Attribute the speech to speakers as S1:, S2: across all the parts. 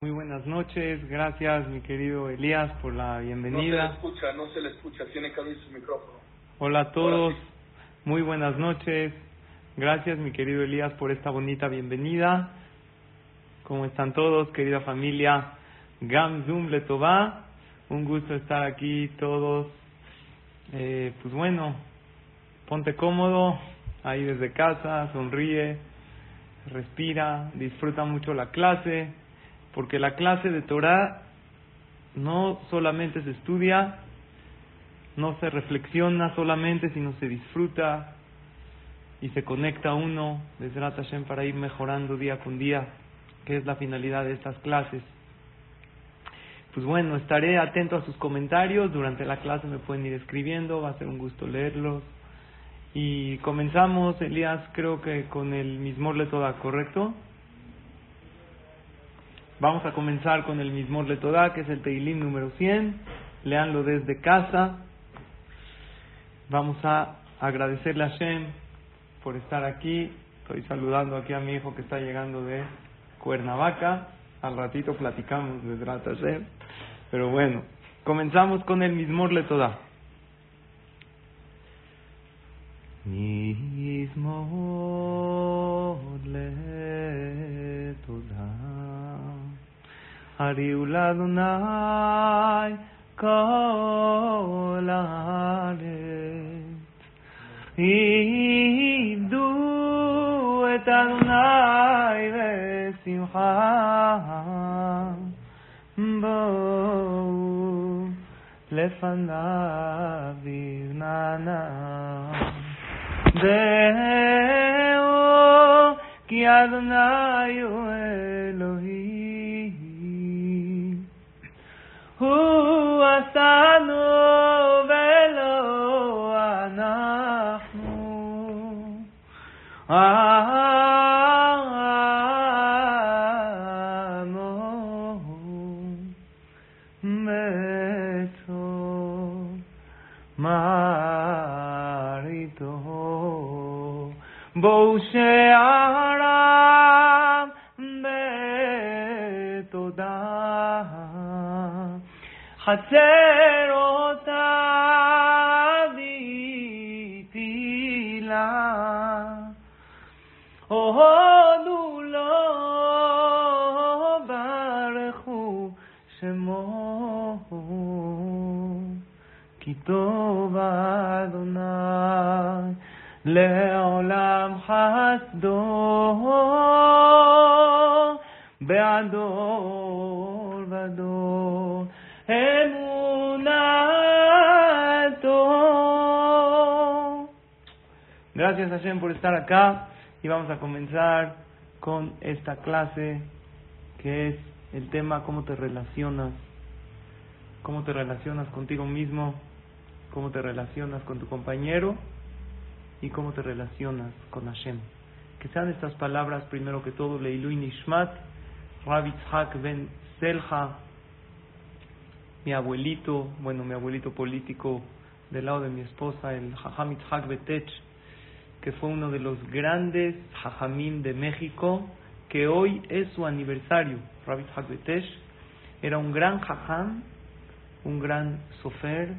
S1: Muy buenas noches. Gracias, mi querido Elías, por la bienvenida.
S2: No se le escucha, no se le escucha. Tiene que abrir su micrófono.
S1: Hola a todos. Muy buenas noches. Gracias, mi querido Elías, por esta bonita bienvenida. ¿Cómo están todos, querida familia? Gam Zoom Letová. Un gusto estar aquí todos eh, pues bueno, ponte cómodo ahí desde casa, sonríe, respira, disfruta mucho la clase, porque la clase de Torah no solamente se estudia, no se reflexiona solamente, sino se disfruta y se conecta uno desde Hashem para ir mejorando día con día, que es la finalidad de estas clases pues bueno, estaré atento a sus comentarios. Durante la clase me pueden ir escribiendo, va a ser un gusto leerlos. Y comenzamos, Elías, creo que con el mismo Letodá, ¿correcto? Vamos a comenzar con el mismo Letodá, que es el Teilim número 100. Leanlo desde casa. Vamos a agradecerle a Shem por estar aquí. Estoy saludando aquí a mi hijo que está llegando de Cuernavaca. Al ratito platicamos de Hashem. Pero bueno, comenzamos con el mismo Letodá. Mismo Letodá. הריעו לאדוני כל הארץ. עבדו את אדוני בשמחה. בואו לפניו בגננה. דעו כי אדוני הוא אלוהים. acá y vamos a comenzar con esta clase que es el tema cómo te relacionas, cómo te relacionas contigo mismo, cómo te relacionas con tu compañero y cómo te relacionas con Hashem. Que sean estas palabras, primero que todo, Leilu Nishmat, Rabbi Tzhak Ben Selja, mi abuelito, bueno, mi abuelito político del lado de mi esposa, el Jajam Itzhak Betech, que fue uno de los grandes Jajamim de México, que hoy es su aniversario. Rabbi Itzhak Betech era un gran Jajam, un gran sofer,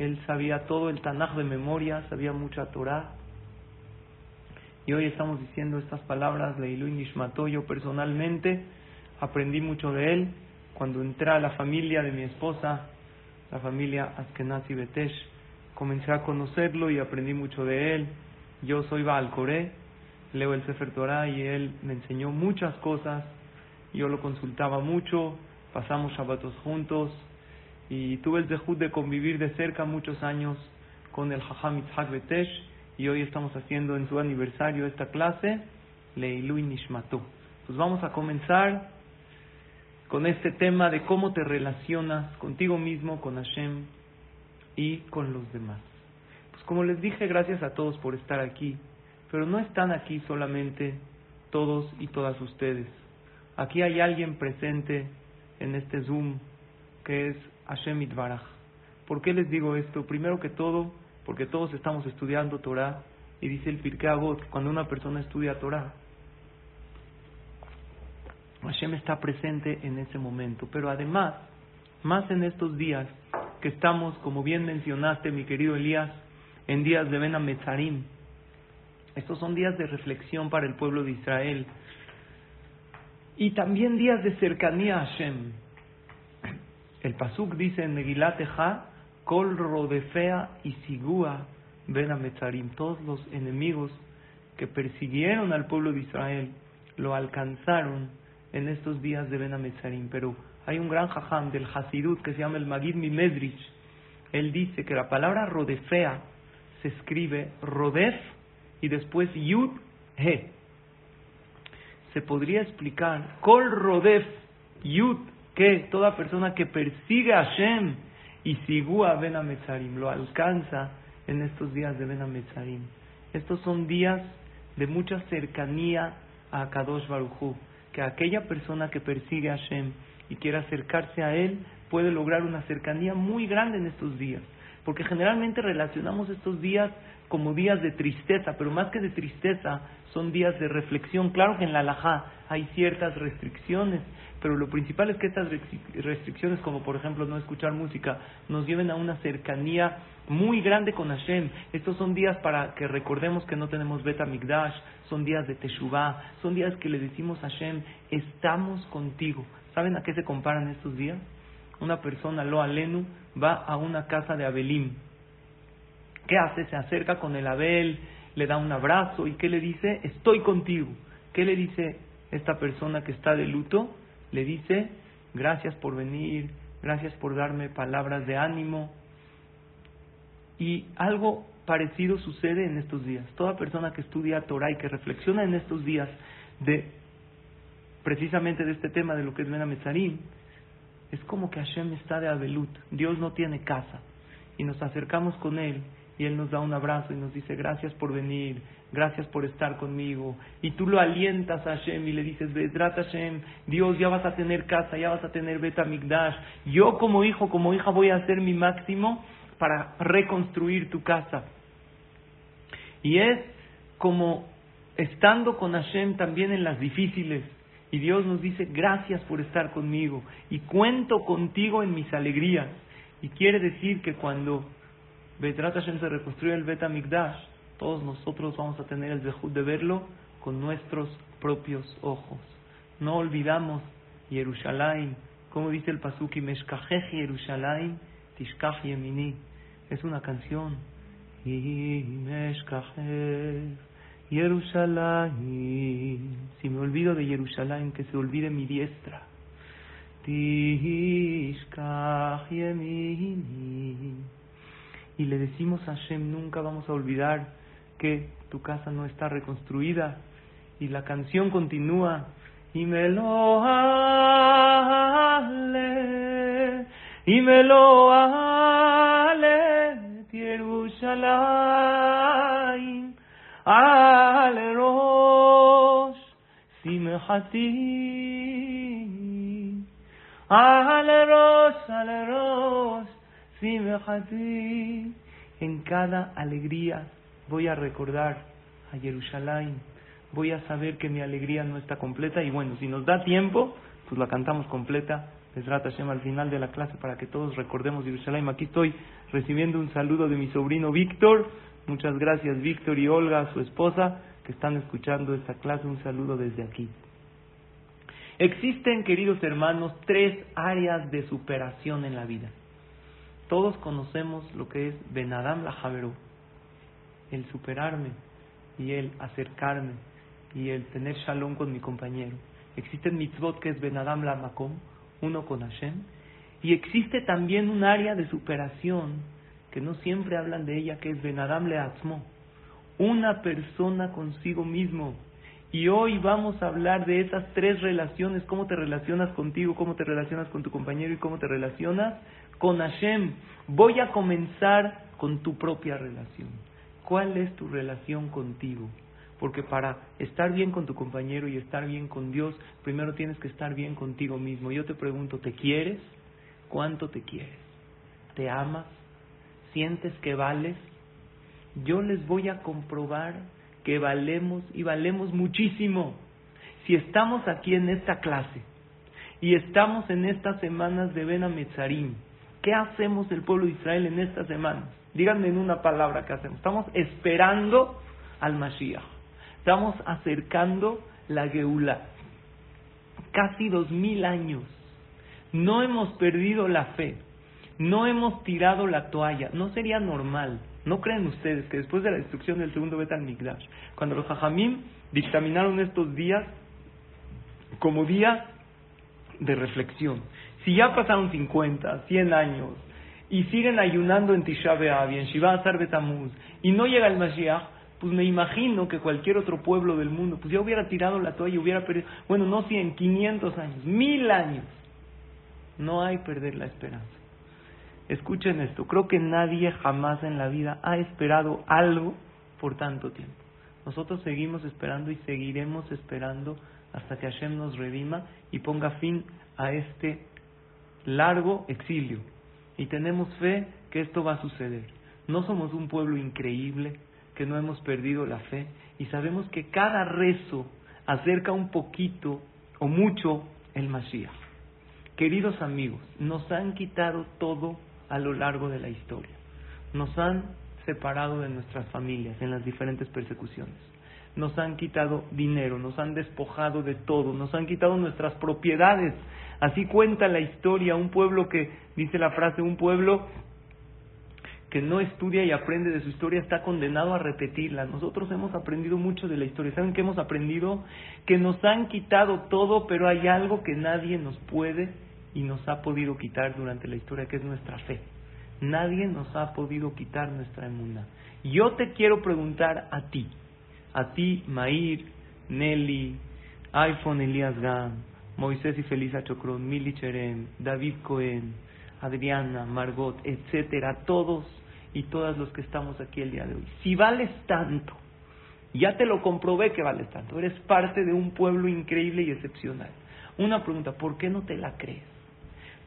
S1: él sabía todo el Tanaj de memoria, sabía mucha Torah. Y hoy estamos diciendo estas palabras, Leilu y Nishmato. Yo personalmente aprendí mucho de él cuando entré a la familia de mi esposa, la familia Askenazi Betesh. Comencé a conocerlo y aprendí mucho de él. Yo soy Baal Coré, leo el Sefer Torah y él me enseñó muchas cosas. Yo lo consultaba mucho, pasamos Shabbatos juntos y tuve el dejud de convivir de cerca muchos años con el Jajam Itzhak Betesh y hoy estamos haciendo en su aniversario esta clase, Leilu Nishmatu. Pues vamos a comenzar con este tema de cómo te relacionas contigo mismo, con Hashem y con los demás. Como les dije, gracias a todos por estar aquí, pero no están aquí solamente todos y todas ustedes. Aquí hay alguien presente en este Zoom que es Hashem Itbaraj. ¿Por qué les digo esto? Primero que todo, porque todos estamos estudiando Torah y dice el Pirkei Avot, cuando una persona estudia Torah, Hashem está presente en ese momento. Pero además, más en estos días que estamos, como bien mencionaste, mi querido Elías, en días de Ben Ametzarim. Estos son días de reflexión para el pueblo de Israel. Y también días de cercanía a Hashem. El Pasuk dice en Megilat Kol Rodefea y Sigua Ben Ametzarim. Todos los enemigos que persiguieron al pueblo de Israel lo alcanzaron en estos días de Ben Ametzarim. Pero hay un gran jajam del Hasidut que se llama el Magid Mimedrich. Él dice que la palabra rodefea se escribe rodef y después yud he. Se podría explicar kol rodef yud que toda persona que persigue a Hashem y sigúa Ben Ametzarim lo alcanza en estos días de Ben Ametzarim. Estos son días de mucha cercanía a Kadosh Baruchu que aquella persona que persigue a Hashem y quiere acercarse a Él puede lograr una cercanía muy grande en estos días. Porque generalmente relacionamos estos días como días de tristeza, pero más que de tristeza son días de reflexión. Claro que en la Alajá hay ciertas restricciones, pero lo principal es que estas restricciones, como por ejemplo no escuchar música, nos lleven a una cercanía muy grande con Hashem. Estos son días para que recordemos que no tenemos Beta Migdash, son días de Teshuvah, son días que le decimos a Hashem, estamos contigo. ¿Saben a qué se comparan estos días? Una persona, lo alenu, va a una casa de Abelim. ¿Qué hace? Se acerca con el Abel, le da un abrazo y ¿qué le dice? Estoy contigo. ¿Qué le dice esta persona que está de luto? Le dice, gracias por venir, gracias por darme palabras de ánimo. Y algo parecido sucede en estos días. Toda persona que estudia Torah y que reflexiona en estos días de precisamente de este tema de lo que es Ben es como que Hashem está de Abelut. Dios no tiene casa. Y nos acercamos con Él y Él nos da un abrazo y nos dice gracias por venir, gracias por estar conmigo. Y tú lo alientas a Hashem y le dices, Vedrat Hashem, Dios, ya vas a tener casa, ya vas a tener Betamigdash. Yo como hijo, como hija voy a hacer mi máximo para reconstruir tu casa. Y es como estando con Hashem también en las difíciles. Y Dios nos dice, gracias por estar conmigo y cuento contigo en mis alegrías. Y quiere decir que cuando Betrat Hashem se reconstruye el Bet Mikdash, todos nosotros vamos a tener el dejud de verlo con nuestros propios ojos. No olvidamos Jerusalén, como dice el Pasuki, Meshkajej Jerusalén, Tishkaj Yemini. Es una canción. Y Jerusalén, si me olvido de Jerusalén, que se olvide mi diestra. Y le decimos a Hashem, nunca vamos a olvidar que tu casa no está reconstruida. Y la canción continúa. Y me lo ale, y me lo ale, Jerusalén. En cada alegría voy a recordar a Jerusalén. Voy a saber que mi alegría no está completa. Y bueno, si nos da tiempo, pues la cantamos completa. Besrat Hashem al final de la clase para que todos recordemos Jerusalén. Aquí estoy recibiendo un saludo de mi sobrino Víctor. Muchas gracias Víctor y Olga, su esposa que están escuchando esta clase. Un saludo desde aquí. Existen, queridos hermanos, tres áreas de superación en la vida. Todos conocemos lo que es Benadam la Javerú, el superarme y el acercarme y el tener shalom con mi compañero. Existen mitzvot que es Benadam la Makom, uno con Hashem, y existe también un área de superación que no siempre hablan de ella, que es Benadam Leatzmo, una persona consigo mismo. Y hoy vamos a hablar de esas tres relaciones, cómo te relacionas contigo, cómo te relacionas con tu compañero y cómo te relacionas con Hashem. Voy a comenzar con tu propia relación. ¿Cuál es tu relación contigo? Porque para estar bien con tu compañero y estar bien con Dios, primero tienes que estar bien contigo mismo. Yo te pregunto, ¿te quieres? ¿Cuánto te quieres? ¿Te amas? ¿Sientes que vales? Yo les voy a comprobar que valemos y valemos muchísimo. Si estamos aquí en esta clase y estamos en estas semanas de Ben Ametzarim, ¿qué hacemos el pueblo de Israel en estas semanas? Díganme en una palabra qué hacemos. Estamos esperando al Mashiach. Estamos acercando la Geulah. Casi dos mil años. No hemos perdido la fe. No hemos tirado la toalla. No sería normal. ¿No creen ustedes que después de la destrucción del segundo Betal Mikdash, cuando los Jajamim dictaminaron estos días como días de reflexión, si ya pasaron 50, 100 años y siguen ayunando en Tisha B'Av y en Shiva Azar Betamuz y no llega el Mashiach, pues me imagino que cualquier otro pueblo del mundo, pues ya hubiera tirado la toalla, hubiera perdido, bueno, no 100, 500 años, mil años. No hay perder la esperanza. Escuchen esto, creo que nadie jamás en la vida ha esperado algo por tanto tiempo. Nosotros seguimos esperando y seguiremos esperando hasta que Hashem nos redima y ponga fin a este largo exilio. Y tenemos fe que esto va a suceder. No somos un pueblo increíble, que no hemos perdido la fe y sabemos que cada rezo acerca un poquito o mucho el Mashiach. Queridos amigos, nos han quitado todo a lo largo de la historia. Nos han separado de nuestras familias en las diferentes persecuciones. Nos han quitado dinero, nos han despojado de todo, nos han quitado nuestras propiedades. Así cuenta la historia, un pueblo que, dice la frase, un pueblo que no estudia y aprende de su historia está condenado a repetirla. Nosotros hemos aprendido mucho de la historia. ¿Saben qué hemos aprendido? Que nos han quitado todo, pero hay algo que nadie nos puede y nos ha podido quitar durante la historia, que es nuestra fe. Nadie nos ha podido quitar nuestra emuna. Yo te quiero preguntar a ti, a ti, Mair, Nelly, iPhone Elías Gam, Moisés y Felisa Chocron, Mili Cherem, David Cohen, Adriana, Margot, etcétera, todos y todas los que estamos aquí el día de hoy. Si vales tanto, ya te lo comprobé que vales tanto, eres parte de un pueblo increíble y excepcional. Una pregunta, ¿por qué no te la crees?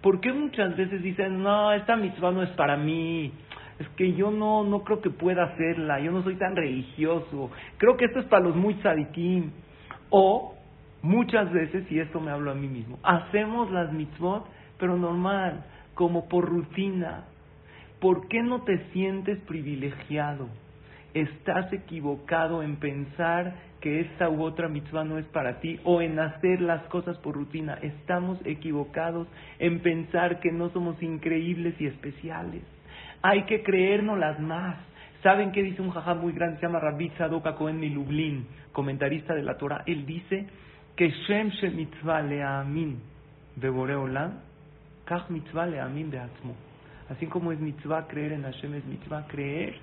S1: ¿Por qué muchas veces dicen, no, esta mitzvah no es para mí? Es que yo no, no creo que pueda hacerla, yo no soy tan religioso, creo que esto es para los muy tzadikim. O muchas veces, y esto me hablo a mí mismo, hacemos las mitzvot, pero normal, como por rutina. ¿Por qué no te sientes privilegiado? Estás equivocado en pensar que esta u otra mitzvah no es para ti o en hacer las cosas por rutina. Estamos equivocados en pensar que no somos increíbles y especiales. Hay que creérnoslas más. ¿Saben qué dice un jajá muy grande? Se llama Rabbi Tzadok Cohen Lublin, comentarista de la Torah. Él dice que Shem She Mitzvah Leamin de Boreolam, Kach Mitzvah Leamin Beatzmo. Así como es mitzvah creer en Hashem, es mitzvah creer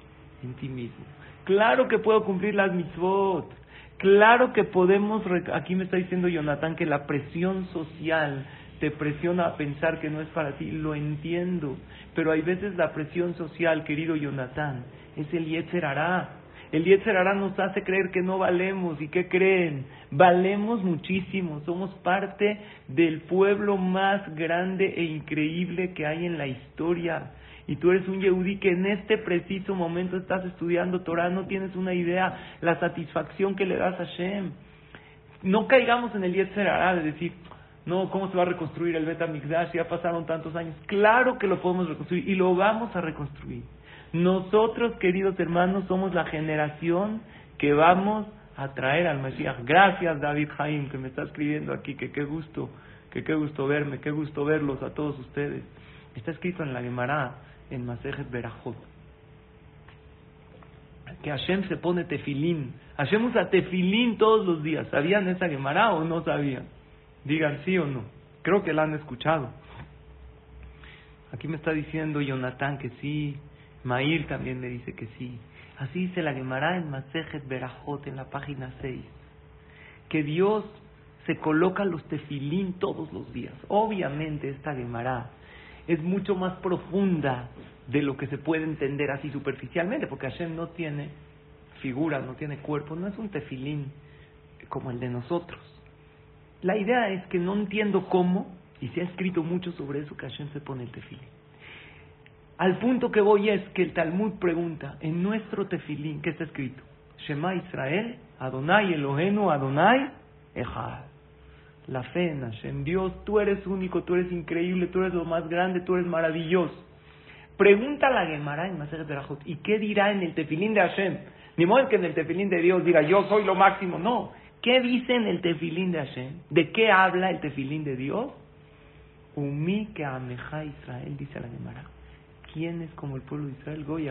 S1: en ti mismo. Claro que puedo cumplir las mitzvot. Claro que podemos, aquí me está diciendo Jonathan que la presión social te presiona a pensar que no es para ti, lo entiendo, pero hay veces la presión social, querido Jonathan, es el Yetzer Hará. El Yetzer Hará nos hace creer que no valemos, ¿y qué creen? Valemos muchísimo, somos parte del pueblo más grande e increíble que hay en la historia y tú eres un Yehudi que en este preciso momento estás estudiando Torah, no tienes una idea la satisfacción que le das a Shem. No caigamos en el Yetzer de decir, no, ¿cómo se va a reconstruir el Bet Mikdash? Ya pasaron tantos años. Claro que lo podemos reconstruir y lo vamos a reconstruir. Nosotros, queridos hermanos, somos la generación que vamos a traer al Mesías. Gracias, David Jaim, que me está escribiendo aquí, que qué gusto, que qué gusto verme, qué gusto verlos a todos ustedes. Está escrito en la Gemara en Masejet Berajot. Que Hashem se pone tefilín. Hashem usa tefilín todos los días. ¿Sabían esa Gemara o no sabían? Digan sí o no. Creo que la han escuchado. Aquí me está diciendo Jonathan que sí. Mair también me dice que sí. Así dice la Gemara en Masejet Berajot en la página 6. que Dios se coloca los tefilín todos los días. Obviamente esta Gemara es mucho más profunda de lo que se puede entender así superficialmente, porque Hashem no tiene figura, no tiene cuerpo, no es un tefilín como el de nosotros. La idea es que no entiendo cómo, y se ha escrito mucho sobre eso, que Hashem se pone el tefilín. Al punto que voy es que el Talmud pregunta, en nuestro tefilín, ¿qué está escrito? Shema Israel, Adonai Elohenu, Adonai Echad. La fe en Hashem. Dios, tú eres único, tú eres increíble, tú eres lo más grande, tú eres maravilloso. Pregunta a la Gemara en Maseret Berajot, ¿y qué dirá en el tefilín de Hashem? Ni modo que en el tefilín de Dios diga, yo soy lo máximo. No. ¿Qué dice en el tefilín de Hashem? ¿De qué habla el tefilín de Dios? Umi que ameja Israel, dice la Gemara. ¿Quién es como el pueblo de Israel? Goy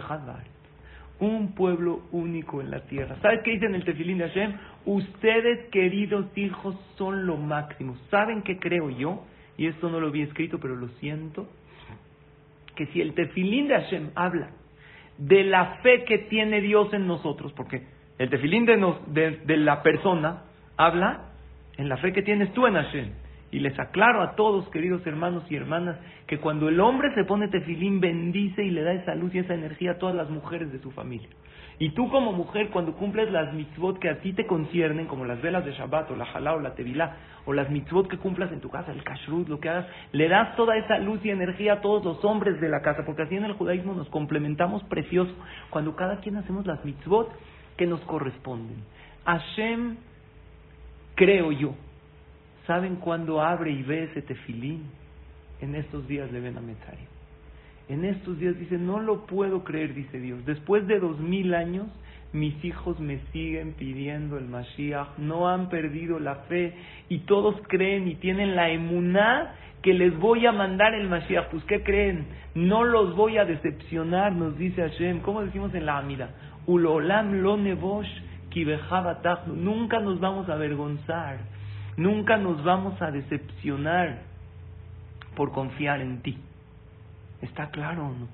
S1: Un pueblo único en la tierra. ¿Sabes qué dice en el tefilín de Hashem? Ustedes, queridos hijos, son lo máximo. ¿Saben qué creo yo? Y esto no lo había escrito, pero lo siento. Que si el tefilín de Hashem habla de la fe que tiene Dios en nosotros, porque el tefilín de, de, la persona habla en la fe que tienes tú en Hashem. Y les aclaro a todos, queridos hermanos y hermanas, que cuando el hombre se pone tefilín, bendice y le da esa luz y esa energía a todas las mujeres de su familia. Y tú como mujer, cuando cumples las mitzvot que a ti te conciernen, como las velas de Shabbat, o la halá, o la tevilá, o las mitzvot que cumplas en tu casa, el kashrut, lo que hagas, le das toda esa luz y energía a todos los hombres de la casa, porque así en el judaísmo nos complementamos precioso, cuando cada quien hacemos las mitzvot que nos corresponden. Hashem, creo yo, ¿saben cuándo abre y ve ese tefilín? En estos días de Ben En estos días dice, no lo puedo creer, dice Dios. Después de dos mil años, mis hijos me siguen pidiendo el Mashiach, no han perdido la fe y todos creen y tienen la emuná que les voy a mandar el Mashiach. Pues, ¿qué creen? No los voy a decepcionar, nos dice Hashem. ¿Cómo decimos en la Amida? Ulolam lo nevosh Nunca nos vamos a avergonzar, nunca nos vamos a decepcionar por confiar en ti. ¿Está claro o no?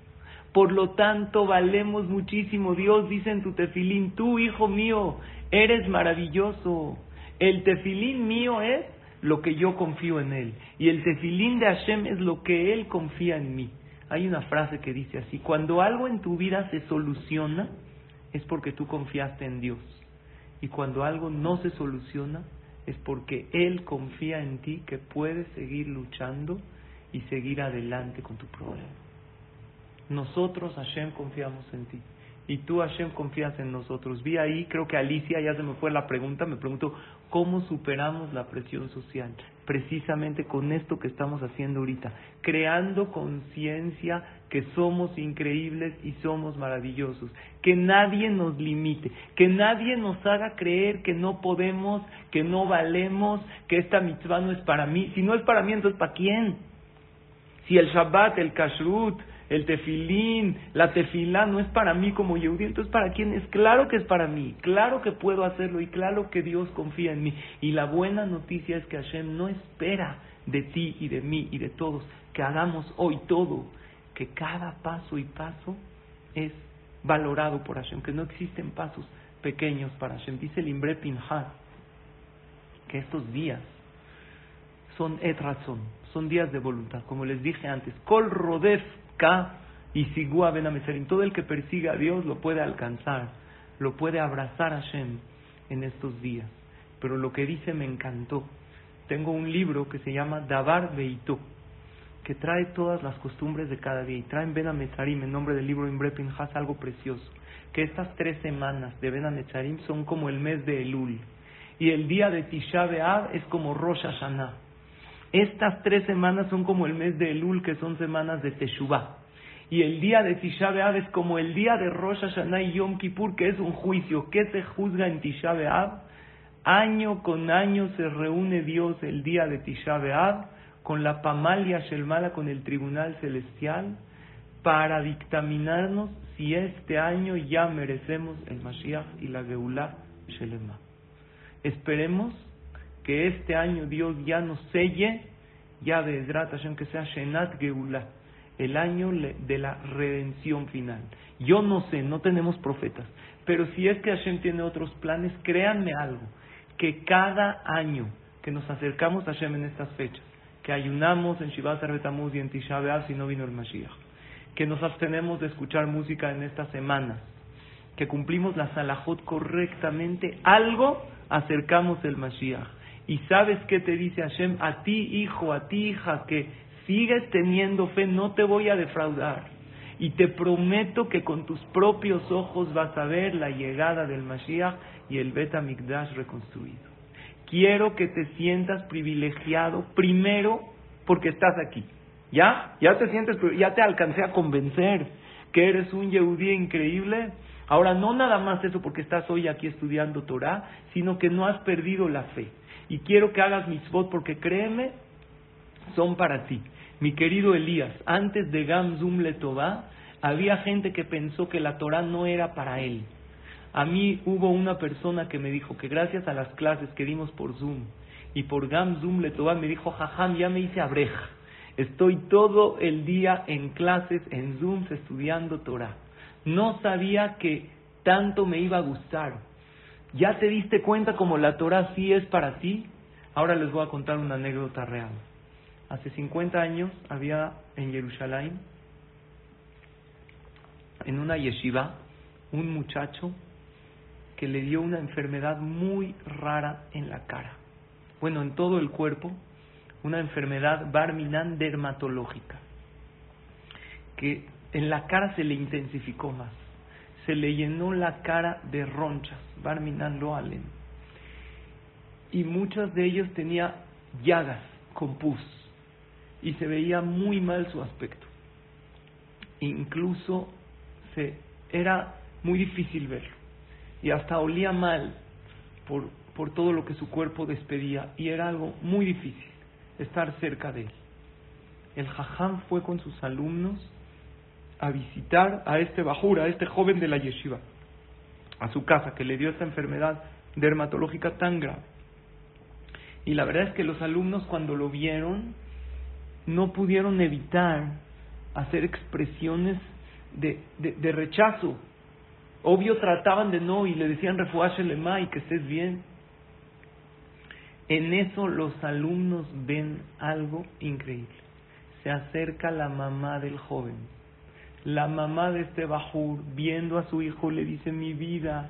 S1: Por lo tanto, valemos muchísimo. Dios dice en tu tefilín, tú, hijo mío, eres maravilloso. El tefilín mío es lo que yo confío en él. Y el tefilín de Hashem es lo que él confía en mí. Hay una frase que dice así, cuando algo en tu vida se soluciona, es porque tú confiaste en Dios. Y cuando algo no se soluciona, es porque Él confía en ti que puedes seguir luchando y seguir adelante con tu problema. Nosotros, Hashem, confiamos en ti. Y tú, Hashem, confías en nosotros. Vi ahí, creo que Alicia, ya se me fue la pregunta, me preguntó, ¿cómo superamos la presión social? Precisamente con esto que estamos haciendo ahorita, creando conciencia que somos increíbles y somos maravillosos, que nadie nos limite, que nadie nos haga creer que no podemos, que no valemos, que esta mitzvah no es para mí. Si no es para mí, entonces ¿para quién? Si el Shabbat, el Kashrut, el tefilín, la tefilá no es para mí como Yehudi, entonces ¿para quién es? Claro que es para mí, claro que puedo hacerlo y claro que Dios confía en mí. Y la buena noticia es que Hashem no espera de ti y de mí y de todos que hagamos hoy todo, que cada paso y paso es valorado por Hashem, que no existen pasos pequeños para Hashem. Dice el Imbre Pinhas que estos días son etrazón, son días de voluntad, como les dije antes, Kol Rodef Ka y Sigua Ben Todo el que persiga a Dios lo puede alcanzar, lo puede abrazar a Hashem en estos días. Pero lo que dice me encantó. Tengo un libro que se llama Dabar Beitó, que trae todas las costumbres de cada día. Y trae en Ben Ametzarim, en nombre del libro Imbre Pinhas, algo precioso. Que estas tres semanas de Ben Ametzarim son como el mes de Elul. Y el día de Tisha B'Av es como Rosh Hashanah. Estas tres semanas son como el mes de Elul, que son semanas de Teshuvah. Y el día de Tisha B'Av es como el día de Rosh Hashanah y Yom Kippur, que es un juicio. ¿Qué se juzga en Tisha B'Av? Año con año se reúne Dios el día de Tisha con la Pamalia Shelmala, con el Tribunal Celestial, para dictaminarnos si este año ya merecemos el Mashiach y la Geulah Shelema. Esperemos que este año Dios ya nos selle, ya de Hashem, que sea Shenat Geulah, el año de la redención final. Yo no sé, no tenemos profetas, pero si es que Hashem tiene otros planes, créanme algo, que cada año que nos acercamos a Hashem en estas fechas, que ayunamos en Shivat Betamuz y en Tisha si no vino el Mashiach, que nos abstenemos de escuchar música en estas semanas, que cumplimos la salahot correctamente, algo acercamos el Mashiach. Y sabes qué te dice Hashem, a ti hijo, a ti hija, que sigues teniendo fe, no te voy a defraudar. Y te prometo que con tus propios ojos vas a ver la llegada del Mashiach y el Bet Mikdash reconstruido. Quiero que te sientas privilegiado primero porque estás aquí. ¿Ya? ¿Ya te sientes, ya te alcancé a convencer que eres un Yehudí increíble? Ahora, no nada más eso porque estás hoy aquí estudiando Torah, sino que no has perdido la fe. Y quiero que hagas mitzvot porque créeme, son para ti. Mi querido Elías, antes de Gamzum Letová, había gente que pensó que la Torah no era para él. A mí hubo una persona que me dijo que gracias a las clases que dimos por Zoom y por Gamzum Letová me dijo, jajam, ya me hice abreja. Estoy todo el día en clases, en Zoom, estudiando Torah. No sabía que tanto me iba a gustar. ¿Ya te diste cuenta como la Torah sí es para ti? Ahora les voy a contar una anécdota real. Hace 50 años había en Jerusalén, en una yeshiva, un muchacho que le dio una enfermedad muy rara en la cara. Bueno, en todo el cuerpo, una enfermedad barminan dermatológica, que en la cara se le intensificó más. Se le llenó la cara de ronchas, barminan lo alen. Y muchas de ellos tenía llagas con pus y se veía muy mal su aspecto. Incluso se, era muy difícil verlo y hasta olía mal por, por todo lo que su cuerpo despedía y era algo muy difícil estar cerca de él. El jajam fue con sus alumnos a visitar a este bajura, a este joven de la yeshiva, a su casa, que le dio esta enfermedad dermatológica tan grave. Y la verdad es que los alumnos cuando lo vieron no pudieron evitar hacer expresiones de, de, rechazo. Obvio trataban de no y le decían lema y que estés bien. En eso los alumnos ven algo increíble. Se acerca la mamá del joven. La mamá de este Bajur, viendo a su hijo, le dice, mi vida,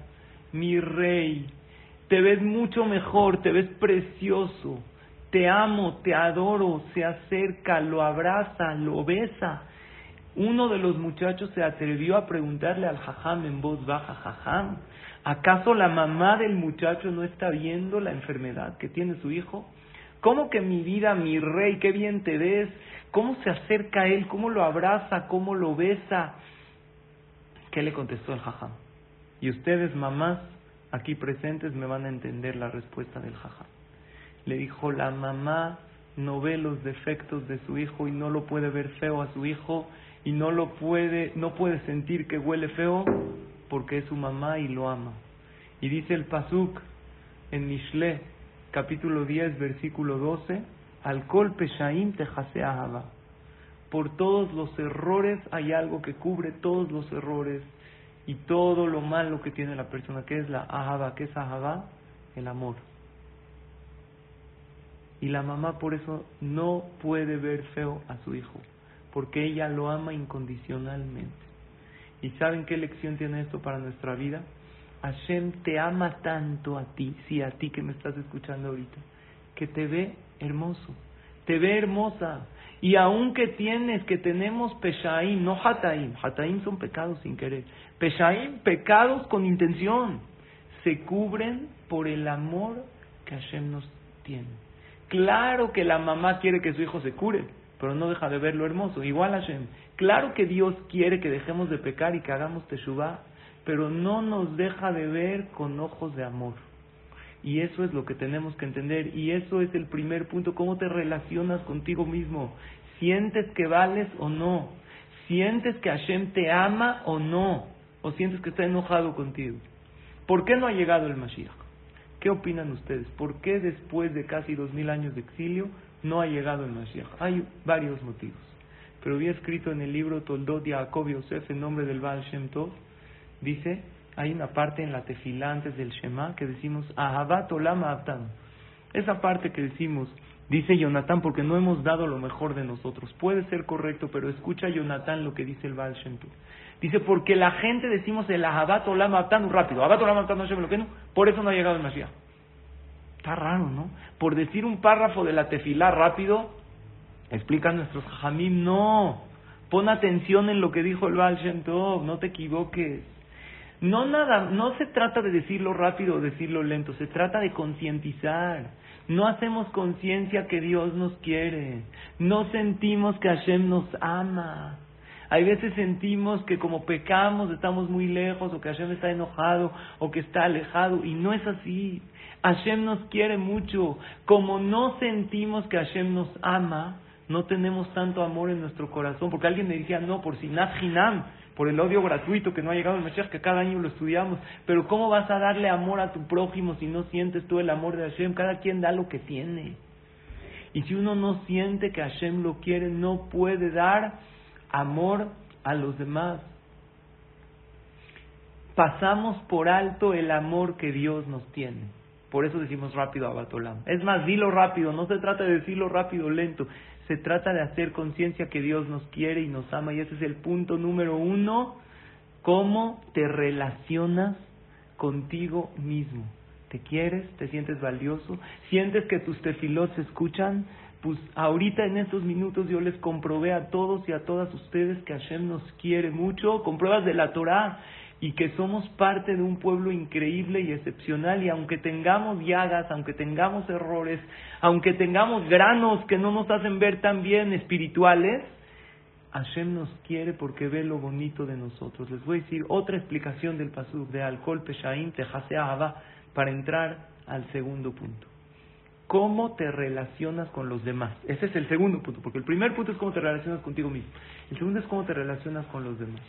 S1: mi rey, te ves mucho mejor, te ves precioso, te amo, te adoro, se acerca, lo abraza, lo besa. Uno de los muchachos se atrevió a preguntarle al jajam en voz baja, jajam, ¿Acaso la mamá del muchacho no está viendo la enfermedad que tiene su hijo? ¿Cómo que mi vida, mi rey, qué bien te ves? ¿Cómo se acerca a él? ¿Cómo lo abraza? ¿Cómo lo besa? ¿Qué le contestó el jajam? Y ustedes, mamás, aquí presentes, me van a entender la respuesta del jajam. Le dijo, la mamá no ve los defectos de su hijo y no lo puede ver feo a su hijo y no lo puede, no puede sentir que huele feo porque es su mamá y lo ama. Y dice el Pasuk en Mishle, capítulo 10, versículo 12, al kol peshaim ahava. Por todos los errores hay algo que cubre todos los errores y todo lo malo que tiene la persona, que es la ahava, que es ahava, el amor. Y la mamá por eso no puede ver feo a su hijo, porque ella lo ama incondicionalmente. ¿Y saben qué lección tiene esto para nuestra vida? Hashem te ama tanto a ti, sí, a ti que me estás escuchando ahorita, que te ve hermoso, te ve hermosa. Y aunque tienes, que tenemos peshaim, no hataim, hataim son pecados sin querer, peshaim, pecados con intención, se cubren por el amor que Hashem nos tiene. Claro que la mamá quiere que su hijo se cure, pero no deja de ver lo hermoso. Igual Hashem. Claro que Dios quiere que dejemos de pecar y que hagamos teshuvah, pero no nos deja de ver con ojos de amor. Y eso es lo que tenemos que entender. Y eso es el primer punto. ¿Cómo te relacionas contigo mismo? ¿Sientes que vales o no? ¿Sientes que Hashem te ama o no? ¿O sientes que está enojado contigo? ¿Por qué no ha llegado el Mashiach? ¿Qué opinan ustedes? ¿Por qué después de casi dos mil años de exilio no ha llegado el Mashiach. Hay varios motivos. Pero había escrito en el libro Toldot Jacob Yosef en nombre del Baal Shem Tov, dice, hay una parte en la tefilá antes del Shema que decimos Ahabat Olam Esa parte que decimos, dice Jonathan, porque no hemos dado lo mejor de nosotros. Puede ser correcto, pero escucha Jonathan lo que dice el Baal Shem Dice, porque la gente decimos el Ahabat Olam rápido. Ahabat Olam lo que no. Por eso no ha llegado el Mashiach. Está raro, ¿no? Por decir un párrafo de la tefilá rápido, explican nuestros jamim, no. Pon atención en lo que dijo el Baal Shem no te equivoques. No nada, no se trata de decirlo rápido o decirlo lento, se trata de concientizar. No hacemos conciencia que Dios nos quiere. No sentimos que Hashem nos ama. Hay veces sentimos que como pecamos estamos muy lejos o que Hashem está enojado o que está alejado y no es así. Hashem nos quiere mucho. Como no sentimos que Hashem nos ama, no tenemos tanto amor en nuestro corazón. Porque alguien me decía, no, por Sinat Hinam, por el odio gratuito que no ha llegado el Mashiach, que cada año lo estudiamos. Pero ¿cómo vas a darle amor a tu prójimo si no sientes tú el amor de Hashem? Cada quien da lo que tiene. Y si uno no siente que Hashem lo quiere, no puede dar amor a los demás. Pasamos por alto el amor que Dios nos tiene. Por eso decimos rápido a Batolam. Es más, dilo rápido, no se trata de decirlo rápido, lento. Se trata de hacer conciencia que Dios nos quiere y nos ama. Y ese es el punto número uno. ¿Cómo te relacionas contigo mismo? ¿Te quieres? ¿Te sientes valioso? ¿Sientes que tus tefilos se escuchan? Pues ahorita en estos minutos yo les comprobé a todos y a todas ustedes que Hashem nos quiere mucho, con pruebas de la Torah y que somos parte de un pueblo increíble y excepcional y aunque tengamos llagas, aunque tengamos errores, aunque tengamos granos que no nos hacen ver tan bien espirituales, Hashem nos quiere porque ve lo bonito de nosotros. Les voy a decir otra explicación del pasuk de Alcohol Peshaim Tejasea para entrar al segundo punto. ¿Cómo te relacionas con los demás? Ese es el segundo punto, porque el primer punto es cómo te relacionas contigo mismo. El segundo es cómo te relacionas con los demás.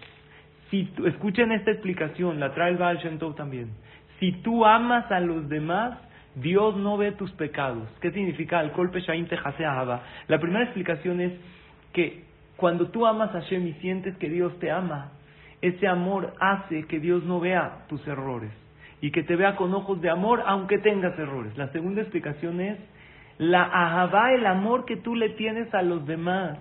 S1: Si escuchen esta explicación, la trae el Baal Shem también. Si tú amas a los demás, Dios no ve tus pecados. ¿Qué significa al golpe Shaim La primera explicación es que cuando tú amas a Hashem y sientes que Dios te ama, ese amor hace que Dios no vea tus errores y que te vea con ojos de amor aunque tengas errores. La segunda explicación es la ahabá, el amor que tú le tienes a los demás.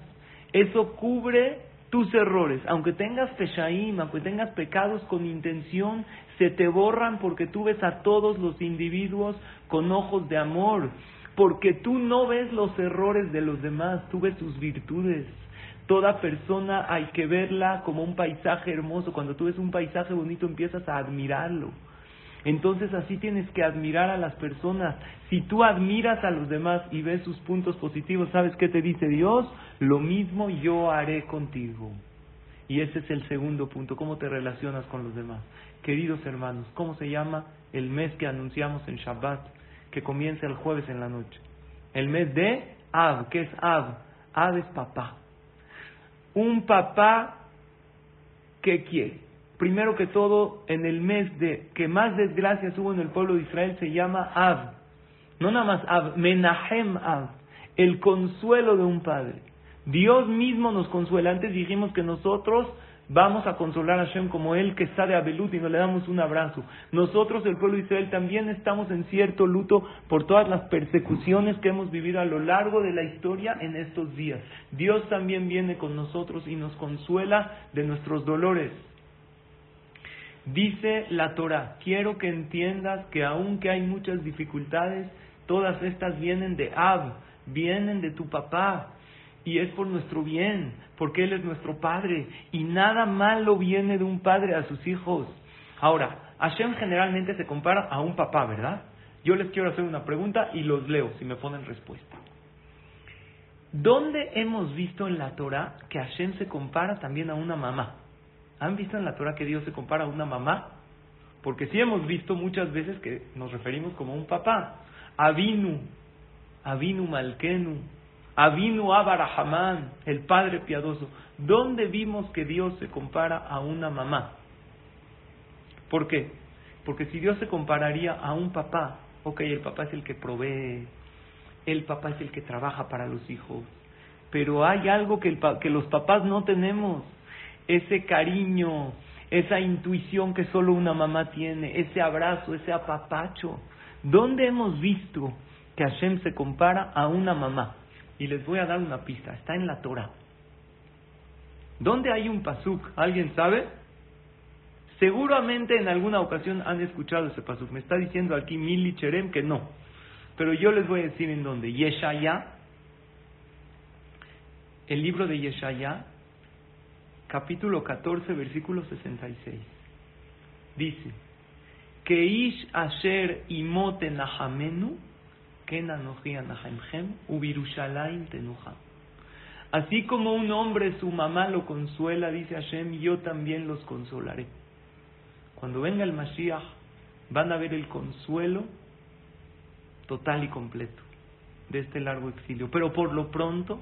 S1: Eso cubre tus errores, aunque tengas peshaim, aunque tengas pecados con intención, se te borran porque tú ves a todos los individuos con ojos de amor, porque tú no ves los errores de los demás, tú ves sus virtudes. Toda persona hay que verla como un paisaje hermoso. Cuando tú ves un paisaje bonito empiezas a admirarlo. Entonces así tienes que admirar a las personas. Si tú admiras a los demás y ves sus puntos positivos, ¿sabes qué te dice Dios? Lo mismo yo haré contigo. Y ese es el segundo punto, cómo te relacionas con los demás. Queridos hermanos, ¿cómo se llama el mes que anunciamos en Shabbat, que comienza el jueves en la noche? El mes de Av, ¿qué es Av? Av es papá. Un papá que quiere primero que todo, en el mes de que más desgracias hubo en el pueblo de Israel se llama Av. No nada más Av, Menahem Av, el consuelo de un padre. Dios mismo nos consuela. Antes dijimos que nosotros vamos a consolar a Hashem como Él que está de Abelut y nos le damos un abrazo. Nosotros, el pueblo de Israel, también estamos en cierto luto por todas las persecuciones que hemos vivido a lo largo de la historia en estos días. Dios también viene con nosotros y nos consuela de nuestros dolores. Dice la Torah, quiero que entiendas que aunque hay muchas dificultades, todas estas vienen de Ab, vienen de tu papá, y es por nuestro bien, porque Él es nuestro Padre, y nada malo viene de un padre a sus hijos. Ahora, Hashem generalmente se compara a un papá, ¿verdad? Yo les quiero hacer una pregunta y los leo si me ponen respuesta. ¿Dónde hemos visto en la Torah que Hashem se compara también a una mamá? ¿Han visto en la Torah que Dios se compara a una mamá? Porque sí hemos visto muchas veces que nos referimos como un papá. Avinu, Avinu Malkenu, Avinu Abarahamán, el Padre piadoso. ¿Dónde vimos que Dios se compara a una mamá? ¿Por qué? Porque si Dios se compararía a un papá, ok, el papá es el que provee, el papá es el que trabaja para los hijos, pero hay algo que, que los papás no tenemos ese cariño, esa intuición que solo una mamá tiene, ese abrazo, ese apapacho. ¿Dónde hemos visto que Hashem se compara a una mamá? Y les voy a dar una pista, está en la Torah. ¿Dónde hay un pasuk? ¿Alguien sabe? Seguramente en alguna ocasión han escuchado ese pasuk. Me está diciendo aquí Mili Cherem que no. Pero yo les voy a decir en dónde. Yeshaya, el libro de Yeshaya, capítulo 14, versículo 66. Dice, que ish asher imote nahamenu. Así como un hombre su mamá lo consuela, dice Hashem, yo también los consolaré. Cuando venga el Mashiach, van a ver el consuelo total y completo de este largo exilio. Pero por lo pronto,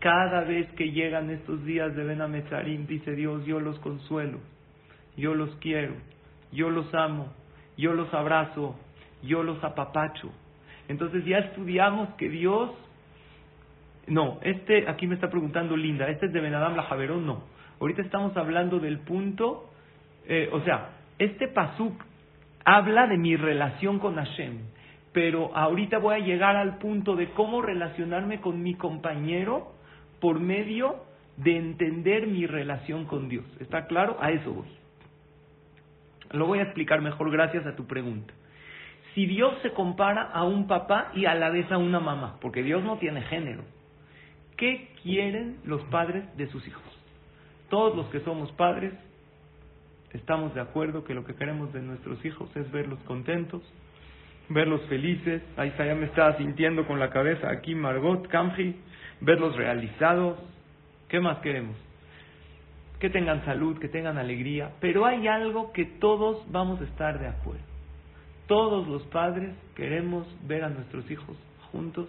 S1: cada vez que llegan estos días de Ben dice Dios, yo los consuelo, yo los quiero, yo los amo, yo los abrazo, yo los apapacho. Entonces ya estudiamos que Dios, no, este, aquí me está preguntando Linda, este es de Ben Adam Javerón, no. Ahorita estamos hablando del punto eh, o sea, este pasuk habla de mi relación con Hashem, pero ahorita voy a llegar al punto de cómo relacionarme con mi compañero por medio de entender mi relación con Dios. ¿Está claro? A eso voy. Lo voy a explicar mejor gracias a tu pregunta. Si Dios se compara a un papá y a la vez a una mamá, porque Dios no tiene género, ¿qué quieren los padres de sus hijos? Todos los que somos padres estamos de acuerdo que lo que queremos de nuestros hijos es verlos contentos, verlos felices. Ahí ya me estaba sintiendo con la cabeza aquí Margot, Kamji, verlos realizados. ¿Qué más queremos? Que tengan salud, que tengan alegría. Pero hay algo que todos vamos a estar de acuerdo. Todos los padres queremos ver a nuestros hijos juntos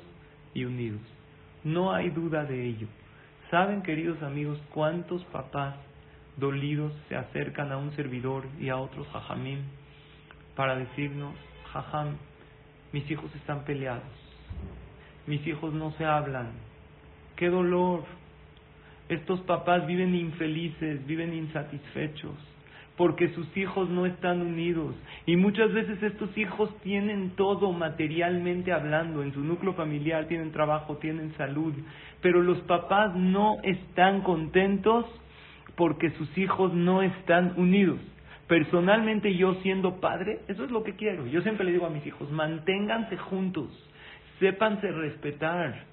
S1: y unidos. No hay duda de ello. ¿Saben, queridos amigos, cuántos papás dolidos se acercan a un servidor y a otros jajamim para decirnos, jajam, mis hijos están peleados, mis hijos no se hablan, qué dolor, estos papás viven infelices, viven insatisfechos, porque sus hijos no están unidos. Y muchas veces estos hijos tienen todo materialmente hablando, en su núcleo familiar tienen trabajo, tienen salud, pero los papás no están contentos porque sus hijos no están unidos. Personalmente yo siendo padre, eso es lo que quiero. Yo siempre le digo a mis hijos, manténganse juntos, sépanse respetar.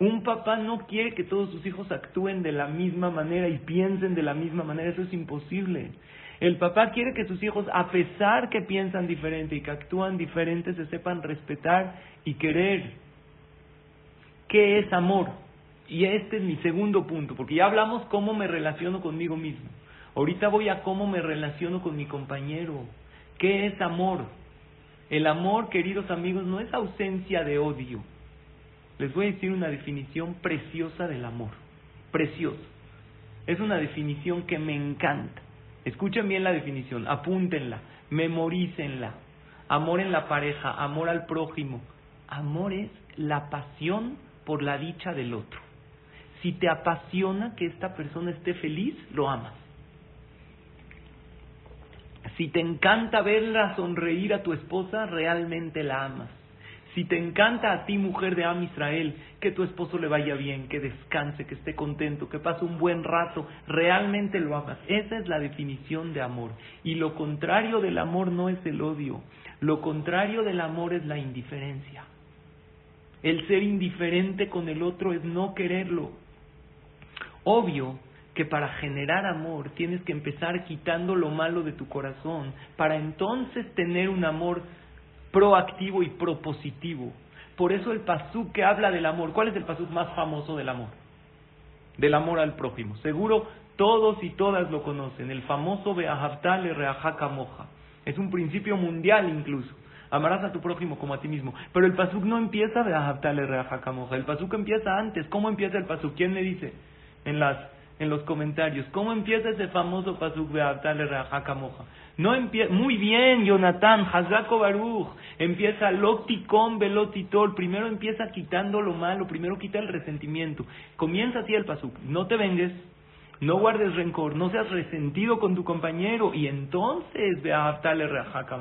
S1: Un papá no quiere que todos sus hijos actúen de la misma manera y piensen de la misma manera, eso es imposible. El papá quiere que sus hijos, a pesar que piensan diferente y que actúan diferente, se sepan respetar y querer. ¿Qué es amor? Y este es mi segundo punto, porque ya hablamos cómo me relaciono conmigo mismo. Ahorita voy a cómo me relaciono con mi compañero. ¿Qué es amor? El amor, queridos amigos, no es ausencia de odio. Les voy a decir una definición preciosa del amor. Preciosa. Es una definición que me encanta. Escuchen bien la definición, apúntenla, memorícenla. Amor en la pareja, amor al prójimo. Amor es la pasión por la dicha del otro. Si te apasiona que esta persona esté feliz, lo amas. Si te encanta verla sonreír a tu esposa, realmente la amas. Si te encanta a ti, mujer de Am Israel, que tu esposo le vaya bien, que descanse, que esté contento, que pase un buen rato, realmente lo amas. Esa es la definición de amor. Y lo contrario del amor no es el odio. Lo contrario del amor es la indiferencia. El ser indiferente con el otro es no quererlo. Obvio que para generar amor tienes que empezar quitando lo malo de tu corazón, para entonces tener un amor proactivo y propositivo. Por eso el pasuk que habla del amor, ¿cuál es el pasuk más famoso del amor? Del amor al prójimo. Seguro todos y todas lo conocen, el famoso Beahavtale Reajaka Moja. Es un principio mundial incluso. Amarás a tu prójimo como a ti mismo. Pero el pasuk no empieza Beahavtale Reajaka Moja. El pasuk empieza antes. ¿Cómo empieza el pasuk? ¿Quién me dice? en las en los comentarios. ¿Cómo empieza ese famoso pasuk de Abdale Moja? No empieza, muy bien, Jonathan, Hazako Baruch, empieza Loticón, Velotitol, primero empieza quitando lo malo, primero quita el resentimiento. Comienza así el pasuk, no te vengues, no guardes rencor, no seas resentido con tu compañero y entonces ve a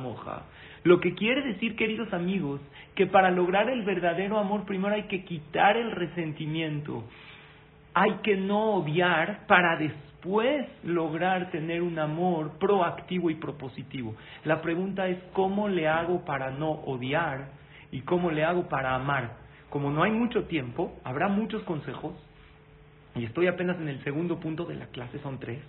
S1: moja. Lo que quiere decir, queridos amigos, que para lograr el verdadero amor primero hay que quitar el resentimiento, hay que no odiar para después lograr tener un amor proactivo y propositivo. La pregunta es cómo le hago para no odiar y cómo le hago para amar. Como no hay mucho tiempo, habrá muchos consejos, y estoy apenas en el segundo punto de la clase, son tres.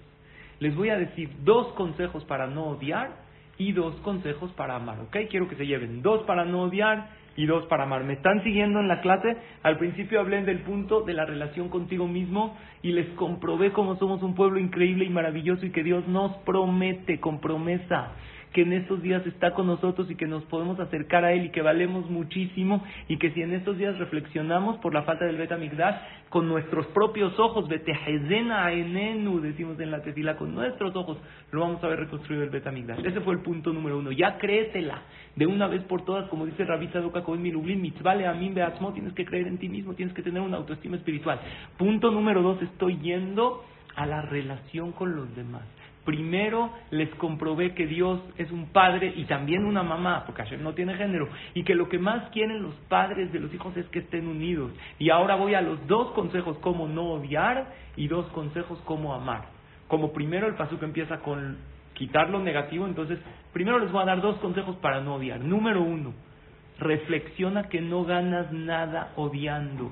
S1: Les voy a decir dos consejos para no odiar y dos consejos para amar, ¿ok? Quiero que se lleven dos para no odiar y dos para amar. ¿Me están siguiendo en la clase? Al principio hablé del punto de la relación contigo mismo y les comprobé cómo somos un pueblo increíble y maravilloso y que Dios nos promete con promesa que en estos días está con nosotros y que nos podemos acercar a Él y que valemos muchísimo y que si en estos días reflexionamos por la falta del Betamigdash con nuestros propios ojos, Betehezena Enenu, decimos en la tefila, con nuestros ojos lo vamos a ver reconstruido el Betamigdash. Ese fue el punto número uno. Ya créetela de una vez por todas, como dice Rabbi Saduka Kohen Milublin, mitzvale amin beatzmo, tienes que creer en ti mismo, tienes que tener una autoestima espiritual. Punto número dos, estoy yendo a la relación con los demás. Primero les comprobé que Dios es un padre y también una mamá, porque Hashem no tiene género, y que lo que más quieren los padres de los hijos es que estén unidos. Y ahora voy a los dos consejos, cómo no odiar, y dos consejos, cómo amar. Como primero el paso que empieza con quitar lo negativo, entonces primero les voy a dar dos consejos para no odiar. Número uno, reflexiona que no ganas nada odiando.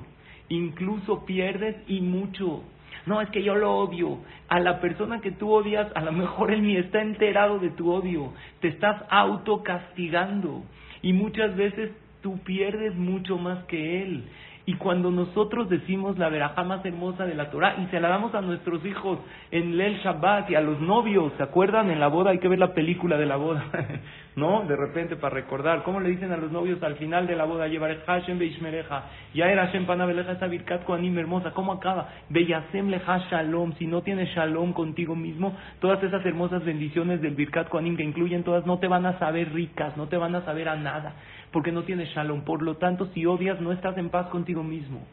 S1: Incluso pierdes y mucho. No, es que yo lo odio. A la persona que tú odias, a lo mejor él ni está enterado de tu odio. Te estás autocastigando. Y muchas veces tú pierdes mucho más que él. Y cuando nosotros decimos la verajá más hermosa de la Torah y se la damos a nuestros hijos en el Shabbat y a los novios, ¿se acuerdan? En la boda hay que ver la película de la boda, ¿no? De repente para recordar. ¿Cómo le dicen a los novios al final de la boda? Llevaré Hashem Beishmereja. Ya era Hashem Panabeleja esta Birkat Koanim hermosa. ¿Cómo acaba? Beyasem Leja Shalom. Si no tienes Shalom contigo mismo, todas esas hermosas bendiciones del Birkat Koanim que incluyen todas no te van a saber ricas, no te van a saber a nada porque no tienes shalom. Por lo tanto, si odias, no estás en paz contigo mismo.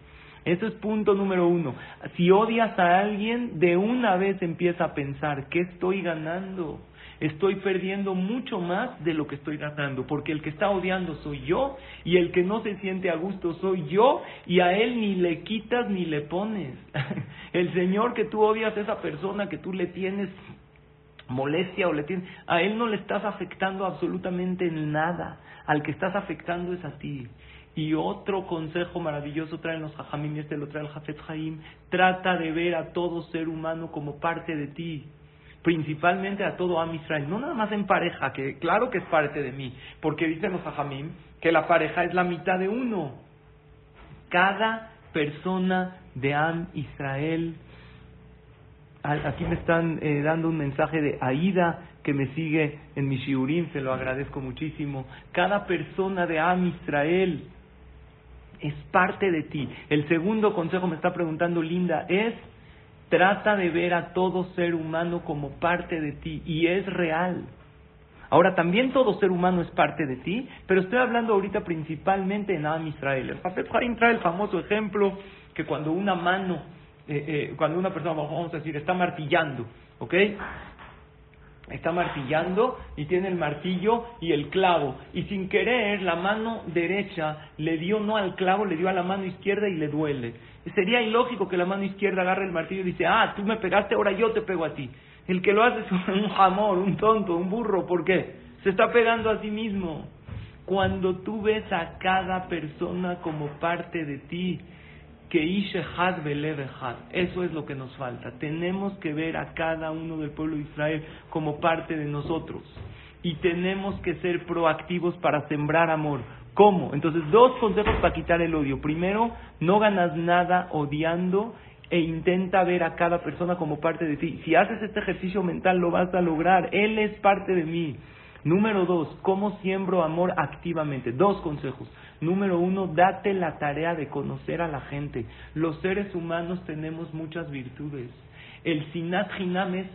S1: Eso es punto número uno. Si odias a alguien, de una vez empieza a pensar, ¿qué estoy ganando? Estoy perdiendo mucho más de lo que estoy ganando, porque el que está odiando soy yo y el que no se siente a gusto soy yo y a él ni le quitas ni le pones. El Señor que tú odias, esa persona que tú le tienes molestia o le tienes, a él no le estás afectando absolutamente en nada. Al que estás afectando es a ti. Y otro consejo maravilloso traen los Jajamim este lo trae el Jafet Jaim, trata de ver a todo ser humano como parte de ti, principalmente a todo Am Israel, no nada más en pareja, que claro que es parte de mí, porque dicen los Jajamim que la pareja es la mitad de uno. Cada persona de Am Israel, aquí me están eh, dando un mensaje de Aida, que me sigue en mi shiurim, se lo agradezco muchísimo. Cada persona de Am Israel es parte de ti. El segundo consejo me está preguntando Linda es trata de ver a todo ser humano como parte de ti y es real. Ahora, también todo ser humano es parte de ti, pero estoy hablando ahorita principalmente en Am Israel. El Haim trae el famoso ejemplo que cuando una mano, eh, eh, cuando una persona, vamos a decir, está martillando, ¿ok? está martillando y tiene el martillo y el clavo. Y sin querer, la mano derecha le dio no al clavo, le dio a la mano izquierda y le duele. Sería ilógico que la mano izquierda agarre el martillo y dice, ah, tú me pegaste, ahora yo te pego a ti. El que lo hace es un jamor, un tonto, un burro. ¿Por qué? Se está pegando a sí mismo. Cuando tú ves a cada persona como parte de ti, que Eso es lo que nos falta. Tenemos que ver a cada uno del pueblo de Israel como parte de nosotros. Y tenemos que ser proactivos para sembrar amor. ¿Cómo? Entonces, dos consejos para quitar el odio. Primero, no ganas nada odiando e intenta ver a cada persona como parte de ti. Si haces este ejercicio mental, lo vas a lograr. Él es parte de mí. Número dos, ¿cómo siembro amor activamente? Dos consejos. Número uno, date la tarea de conocer a la gente. Los seres humanos tenemos muchas virtudes. El sinat hinam es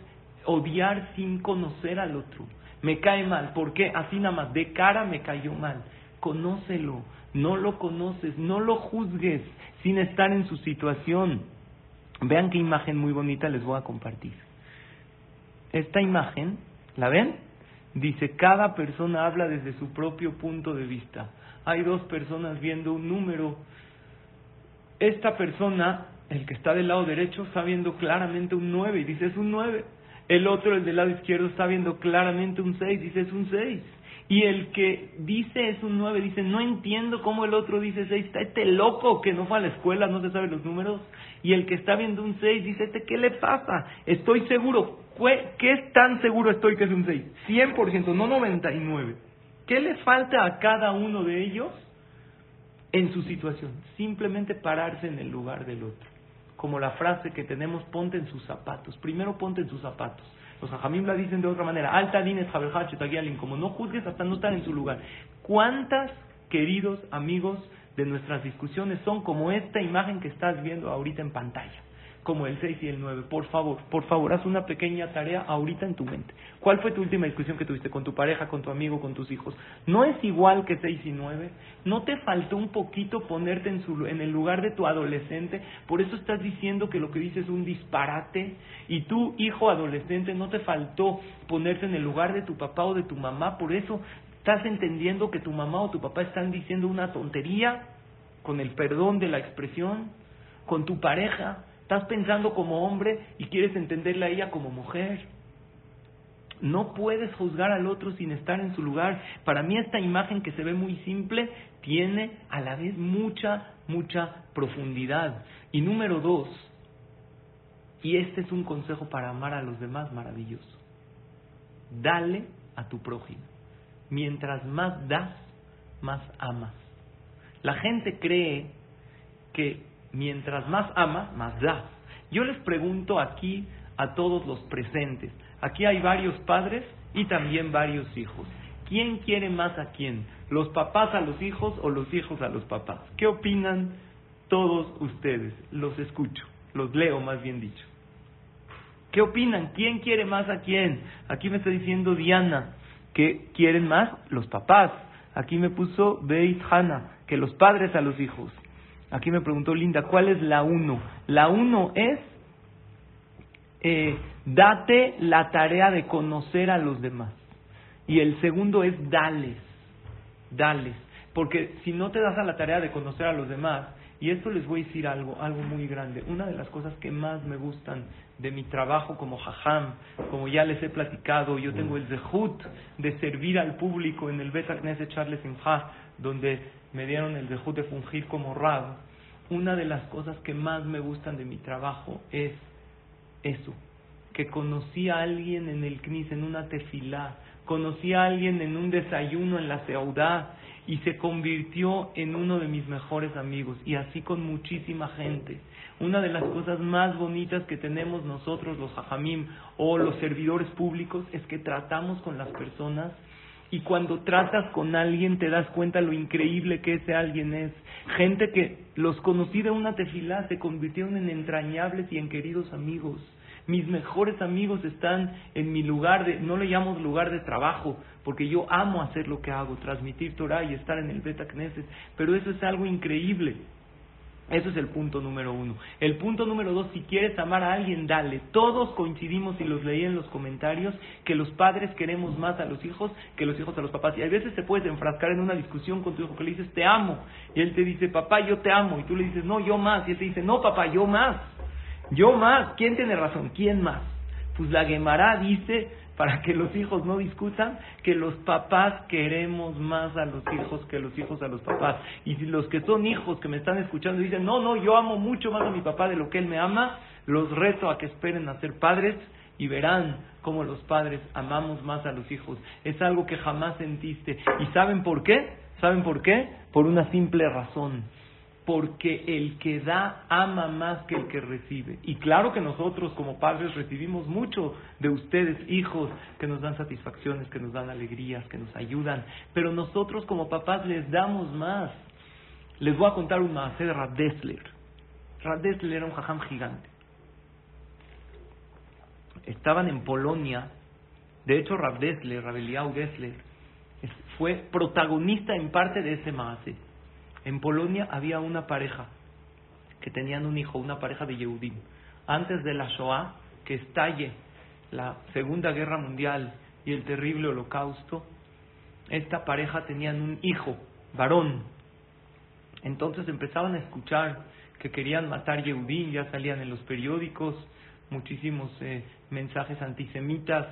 S1: odiar sin conocer al otro. Me cae mal. ¿Por qué? Así nada más. De cara me cayó mal. Conócelo. No lo conoces. No lo juzgues sin estar en su situación. Vean qué imagen muy bonita les voy a compartir. Esta imagen, ¿la ven? Dice, cada persona habla desde su propio punto de vista. Hay dos personas viendo un número. Esta persona, el que está del lado derecho, está viendo claramente un 9 y dice, es un 9. El otro, el del lado izquierdo, está viendo claramente un 6, dice, es un 6. Y el que dice es un 9, dice, no entiendo cómo el otro dice 6, está este loco que no fue a la escuela, no se sabe los números. Y el que está viendo un 6 dice, este, ¿qué le pasa? Estoy seguro. ¿Qué es tan seguro estoy que es un 6? 100%, no 99. ¿Qué le falta a cada uno de ellos en su situación? Simplemente pararse en el lugar del otro. Como la frase que tenemos, ponte en sus zapatos. Primero ponte en sus zapatos. Los hajamim la dicen de otra manera. Alta dines como no juzgues hasta no estar en su lugar. ¿Cuántas, queridos amigos, de nuestras discusiones son como esta imagen que estás viendo ahorita en pantalla? Como el 6 y el 9. Por favor, por favor, haz una pequeña tarea ahorita en tu mente. ¿Cuál fue tu última discusión que tuviste con tu pareja, con tu amigo, con tus hijos? ¿No es igual que 6 y 9? ¿No te faltó un poquito ponerte en, su, en el lugar de tu adolescente? Por eso estás diciendo que lo que dices es un disparate. Y tú, hijo adolescente, ¿no te faltó ponerte en el lugar de tu papá o de tu mamá? Por eso estás entendiendo que tu mamá o tu papá están diciendo una tontería con el perdón de la expresión, con tu pareja. Estás pensando como hombre y quieres entenderla a ella como mujer. No puedes juzgar al otro sin estar en su lugar. Para mí esta imagen que se ve muy simple tiene a la vez mucha, mucha profundidad. Y número dos, y este es un consejo para amar a los demás maravilloso, dale a tu prójimo. Mientras más das, más amas. La gente cree que mientras más amas, más das. Yo les pregunto aquí a todos los presentes, Aquí hay varios padres y también varios hijos. ¿Quién quiere más a quién? ¿Los papás a los hijos o los hijos a los papás? ¿Qué opinan todos ustedes? Los escucho, los leo más bien dicho. ¿Qué opinan? ¿Quién quiere más a quién? Aquí me está diciendo Diana que quieren más los papás. Aquí me puso Beit Hana, que los padres a los hijos. Aquí me preguntó Linda, ¿cuál es la uno? La uno es eh, date la tarea de conocer a los demás. Y el segundo es dales, dales. Porque si no te das a la tarea de conocer a los demás, y esto les voy a decir algo, algo muy grande. Una de las cosas que más me gustan de mi trabajo como jajam, como ya les he platicado, yo tengo el zehut de servir al público en el Bet Knesset Charles Simcha, donde me dieron el zehut de fungir como rab. Una de las cosas que más me gustan de mi trabajo es eso, que conocí a alguien en el CNIS, en una tefilá, conocí a alguien en un desayuno en la ciudad y se convirtió en uno de mis mejores amigos y así con muchísima gente. Una de las cosas más bonitas que tenemos nosotros los hajamim o los servidores públicos es que tratamos con las personas y cuando tratas con alguien te das cuenta lo increíble que ese alguien es. Gente que los conocí de una tefilá se convirtieron en entrañables y en queridos amigos. Mis mejores amigos están en mi lugar de, no le llamo lugar de trabajo, porque yo amo hacer lo que hago, transmitir Torah y estar en el Beta Knesset, pero eso es algo increíble. Eso es el punto número uno. El punto número dos, si quieres amar a alguien, dale. Todos coincidimos, y los leí en los comentarios, que los padres queremos más a los hijos que los hijos a los papás. Y a veces te puedes enfrascar en una discusión con tu hijo que le dices, te amo. Y él te dice, papá, yo te amo. Y tú le dices, no, yo más. Y él te dice, no, papá, yo más. Yo más. ¿Quién tiene razón? ¿Quién más? Pues la Gemara dice, para que los hijos no discutan, que los papás queremos más a los hijos que los hijos a los papás. Y si los que son hijos que me están escuchando dicen, no, no, yo amo mucho más a mi papá de lo que él me ama, los reto a que esperen a ser padres y verán cómo los padres amamos más a los hijos. Es algo que jamás sentiste. ¿Y saben por qué? ¿Saben por qué? Por una simple razón porque el que da ama más que el que recibe. Y claro que nosotros como padres recibimos mucho de ustedes, hijos, que nos dan satisfacciones, que nos dan alegrías, que nos ayudan, pero nosotros como papás les damos más. Les voy a contar un más de Rad Dessler. era un jajam gigante. Estaban en Polonia, de hecho Rab Dessler, Rabeliau Dessler, fue protagonista en parte de ese maase en Polonia había una pareja que tenían un hijo, una pareja de Yehudim, antes de la Shoah, que estalle la Segunda Guerra Mundial y el terrible holocausto, esta pareja tenían un hijo, varón. Entonces empezaban a escuchar que querían matar Yehudim, ya salían en los periódicos muchísimos eh, mensajes antisemitas,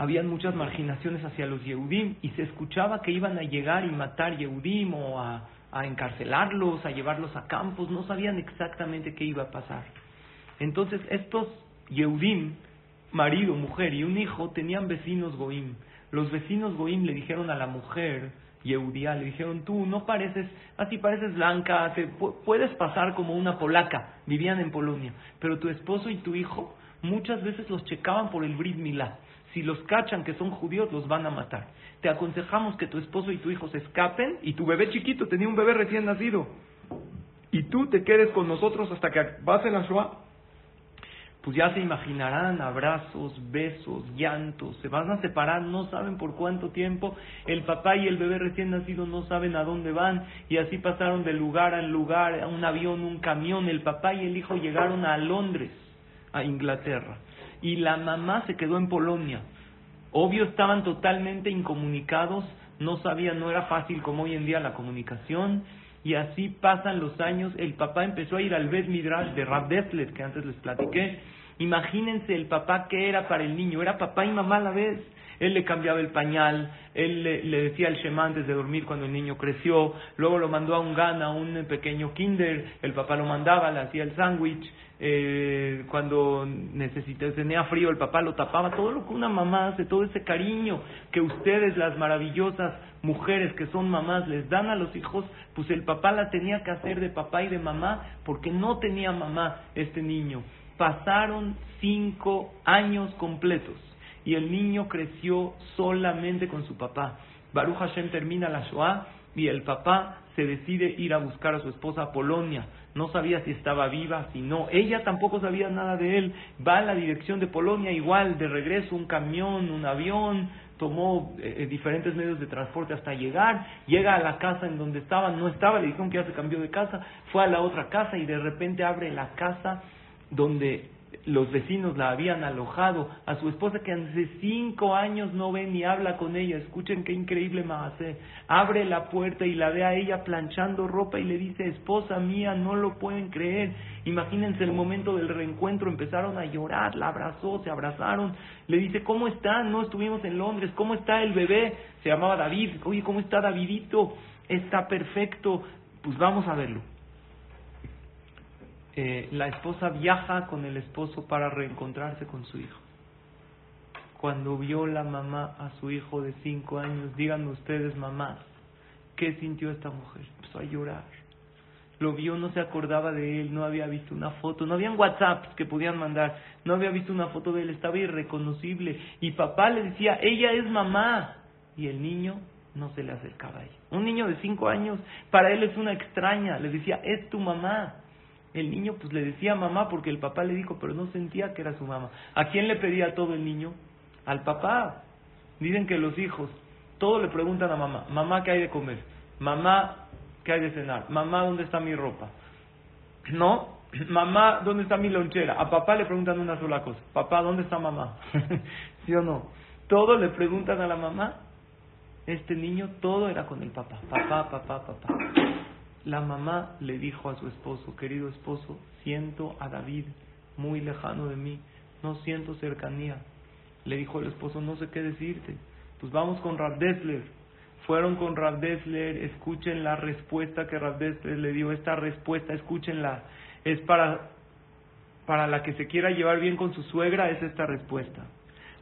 S1: habían muchas marginaciones hacia los Yehudim y se escuchaba que iban a llegar y matar Yehudim o a, encarcelarlos, a llevarlos a campos, no sabían exactamente qué iba a pasar. Entonces estos Yehudim, marido, mujer y un hijo, tenían vecinos Goim. Los vecinos Goim le dijeron a la mujer, Yehudía, le dijeron, tú no pareces, así pareces blanca, te, puedes pasar como una polaca, vivían en Polonia, pero tu esposo y tu hijo muchas veces los checaban por el Brit Milá. Si los cachan que son judíos, los van a matar. Te aconsejamos que tu esposo y tu hijo se escapen y tu bebé chiquito tenía un bebé recién nacido. Y tú te quedes con nosotros hasta que pasen la Shoah. Pues ya se imaginarán abrazos, besos, llantos, se van a separar, no saben por cuánto tiempo, el papá y el bebé recién nacido no saben a dónde van. Y así pasaron de lugar a lugar, a un avión, un camión, el papá y el hijo llegaron a Londres, a Inglaterra, y la mamá se quedó en Polonia. Obvio estaban totalmente incomunicados, no sabían, no era fácil como hoy en día la comunicación, y así pasan los años, el papá empezó a ir al Bet Midrash de Rab Dessler, que antes les platiqué. Imagínense el papá que era para el niño, era papá y mamá a la vez. Él le cambiaba el pañal, él le, decía el Shema antes de dormir cuando el niño creció, luego lo mandó a un gana, a un pequeño kinder, el papá lo mandaba, le hacía el sándwich, eh, cuando necesitaba, tenía frío el papá lo tapaba, todo lo que una mamá hace, todo ese cariño que ustedes, las maravillosas mujeres que son mamás, les dan a los hijos, pues el papá la tenía que hacer de papá y de mamá porque no tenía mamá este niño. Pasaron cinco años completos y el niño creció solamente con su papá. Baruch Hashem termina la Shoah y el papá se decide ir a buscar a su esposa a Polonia. No sabía si estaba viva, si no. Ella tampoco sabía nada de él. Va a la dirección de Polonia igual, de regreso, un camión, un avión, tomó eh, diferentes medios de transporte hasta llegar, llega a la casa en donde estaba, no estaba, le dijeron que ya se cambió de casa, fue a la otra casa y de repente abre la casa donde los vecinos la habían alojado, a su esposa que hace cinco años no ve ni habla con ella, escuchen qué increíble hace abre la puerta y la ve a ella planchando ropa y le dice, esposa mía, no lo pueden creer, imagínense el momento del reencuentro, empezaron a llorar, la abrazó, se abrazaron, le dice, ¿cómo está? No estuvimos en Londres, ¿cómo está el bebé? Se llamaba David, oye, ¿cómo está Davidito? Está perfecto, pues vamos a verlo. Eh, la esposa viaja con el esposo para reencontrarse con su hijo. Cuando vio la mamá a su hijo de cinco años, díganme ustedes, mamás, ¿qué sintió esta mujer? Empezó a llorar. Lo vio, no se acordaba de él, no había visto una foto, no habían WhatsApps que podían mandar, no había visto una foto de él, estaba irreconocible. Y papá le decía, ella es mamá. Y el niño no se le acercaba a ella. Un niño de cinco años, para él es una extraña, le decía, es tu mamá. El niño pues le decía mamá porque el papá le dijo, pero no sentía que era su mamá. ¿A quién le pedía todo el niño? Al papá. Dicen que los hijos, todo le preguntan a mamá, mamá, ¿qué hay de comer? Mamá, ¿qué hay de cenar? Mamá, ¿dónde está mi ropa? No, mamá, ¿dónde está mi lonchera? A papá le preguntan una sola cosa, papá, ¿dónde está mamá? ¿Sí o no? Todo le preguntan a la mamá. Este niño, todo era con el papá, papá, papá, papá. La mamá le dijo a su esposo, querido esposo, siento a David muy lejano de mí, no siento cercanía. Le dijo el esposo, no sé qué decirte. Pues vamos con Rav Dessler. Fueron con Rav Dessler, escuchen la respuesta que Rav Dessler le dio. Esta respuesta, escúchenla. Es para, para la que se quiera llevar bien con su suegra, es esta respuesta.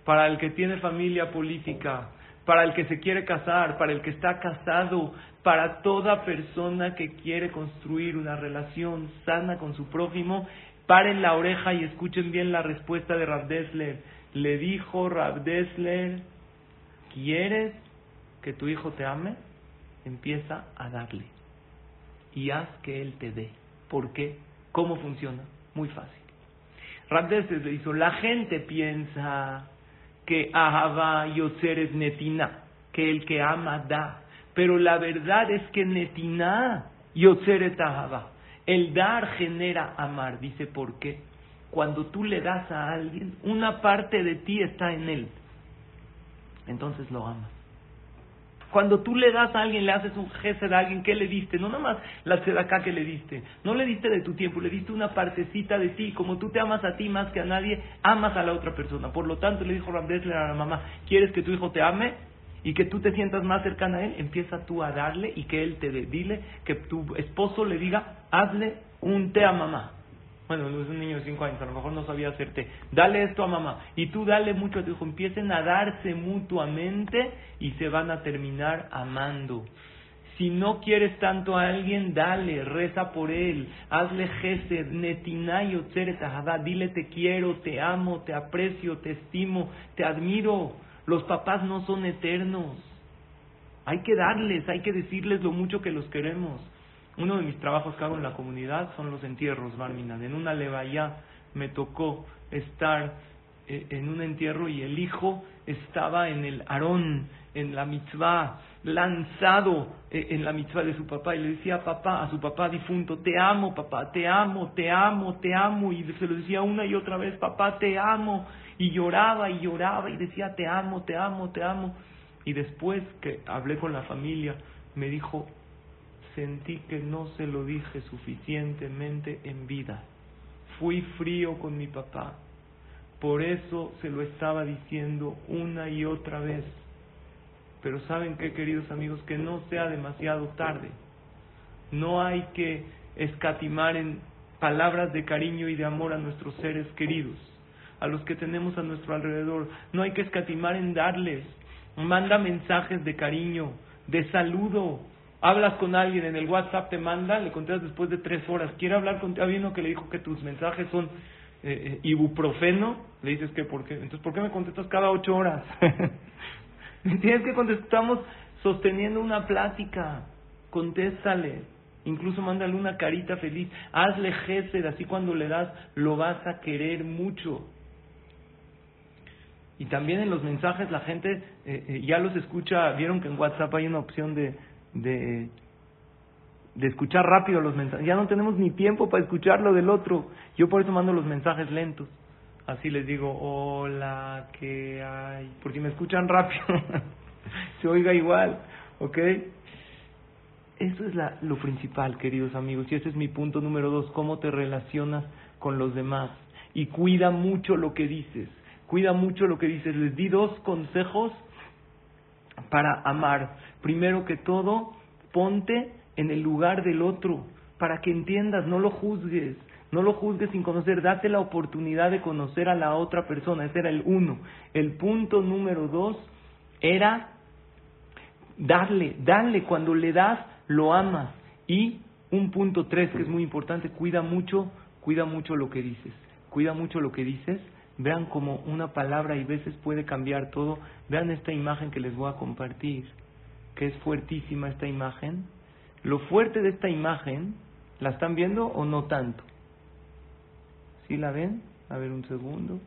S1: Para el que tiene familia política, para el que se quiere casar, para el que está casado, para toda persona que quiere construir una relación sana con su prójimo, paren la oreja y escuchen bien la respuesta de Rav Dessler. Le dijo Rav Dessler, ¿quieres que tu hijo te ame? Empieza a darle y haz que él te dé. ¿Por qué? ¿Cómo funciona? Muy fácil. Rav Dessler le hizo, la gente piensa que Ahava Yoseres Netina, que el que ama da. Pero la verdad es que Netina Yotzeret. El dar genera amar. Dice, ¿por qué? Cuando tú le das a alguien, una parte de ti está en él. Entonces lo amas. Cuando tú le das a alguien, le haces un jefe a alguien, ¿qué le diste? No nada más la acá que le diste. No le diste de tu tiempo, le diste una partecita de ti. Como tú te amas a ti más que a nadie, amas a la otra persona. Por lo tanto, le dijo Ramdesler a la mamá, ¿quieres que tu hijo te ame? Y que tú te sientas más cercana a él, empieza tú a darle y que él te dé. Dile que tu esposo le diga, hazle un té a mamá. Bueno, es un niño de 5 años, a lo mejor no sabía hacer té. Dale esto a mamá. Y tú dale mucho a tu hijo. Empiecen a darse mutuamente y se van a terminar amando. Si no quieres tanto a alguien, dale, reza por él, hazle gesed, netinayo, dile te quiero, te amo, te aprecio, te estimo, te admiro. Los papás no son eternos. Hay que darles, hay que decirles lo mucho que los queremos. Uno de mis trabajos que hago en la comunidad son los entierros, Barminan. En una levaya me tocó estar eh, en un entierro y el hijo estaba en el arón, en la mitzvah, lanzado eh, en la mitzvah de su papá y le decía papá, a su papá difunto, te amo papá, te amo, te amo, te amo y se lo decía una y otra vez, papá, te amo y lloraba y lloraba y decía te amo, te amo, te amo. Y después que hablé con la familia, me dijo, sentí que no se lo dije suficientemente en vida. Fui frío con mi papá. Por eso se lo estaba diciendo una y otra vez. Pero saben qué, queridos amigos, que no sea demasiado tarde. No hay que escatimar en palabras de cariño y de amor a nuestros seres queridos a los que tenemos a nuestro alrededor. No hay que escatimar en darles. Manda mensajes de cariño, de saludo. Hablas con alguien en el WhatsApp, te manda, le contestas después de tres horas. Quiere hablar contigo. Había uno que le dijo que tus mensajes son eh, eh, ibuprofeno. Le dices que, ¿por qué? Entonces, ¿por qué me contestas cada ocho horas? Tienes que contestamos sosteniendo una plática. Contéstale. Incluso mándale una carita feliz. Hazle gesed, así cuando le das, lo vas a querer mucho. Y también en los mensajes la gente eh, eh, ya los escucha, vieron que en WhatsApp hay una opción de, de, escuchar rápido los mensajes. Ya no tenemos ni tiempo para escuchar lo del otro. Yo por eso mando los mensajes lentos. Así les digo, hola, ¿qué hay? Por si me escuchan rápido, se oiga igual, ¿ok? Eso es la, lo principal, queridos amigos, y ese es mi punto número dos, cómo te relacionas con los demás. Y cuida mucho lo que dices cuida mucho lo que dices. Les di dos consejos para amar. Primero que todo, ponte en el lugar del otro, para que entiendas, no lo juzgues, no lo juzgues sin conocer, date la oportunidad de conocer a la otra persona, ese era el uno. El punto número dos era darle, darle, cuando le das, lo amas. Y un punto tres que es muy importante, cuida mucho, cuida mucho lo que dices, cuida mucho lo que dices, Vean cómo una palabra y veces puede cambiar todo. Vean esta imagen que les voy a compartir, que es fuertísima esta imagen. Lo fuerte de esta imagen, ¿la están viendo o no tanto? ¿Sí la ven? A ver un segundo.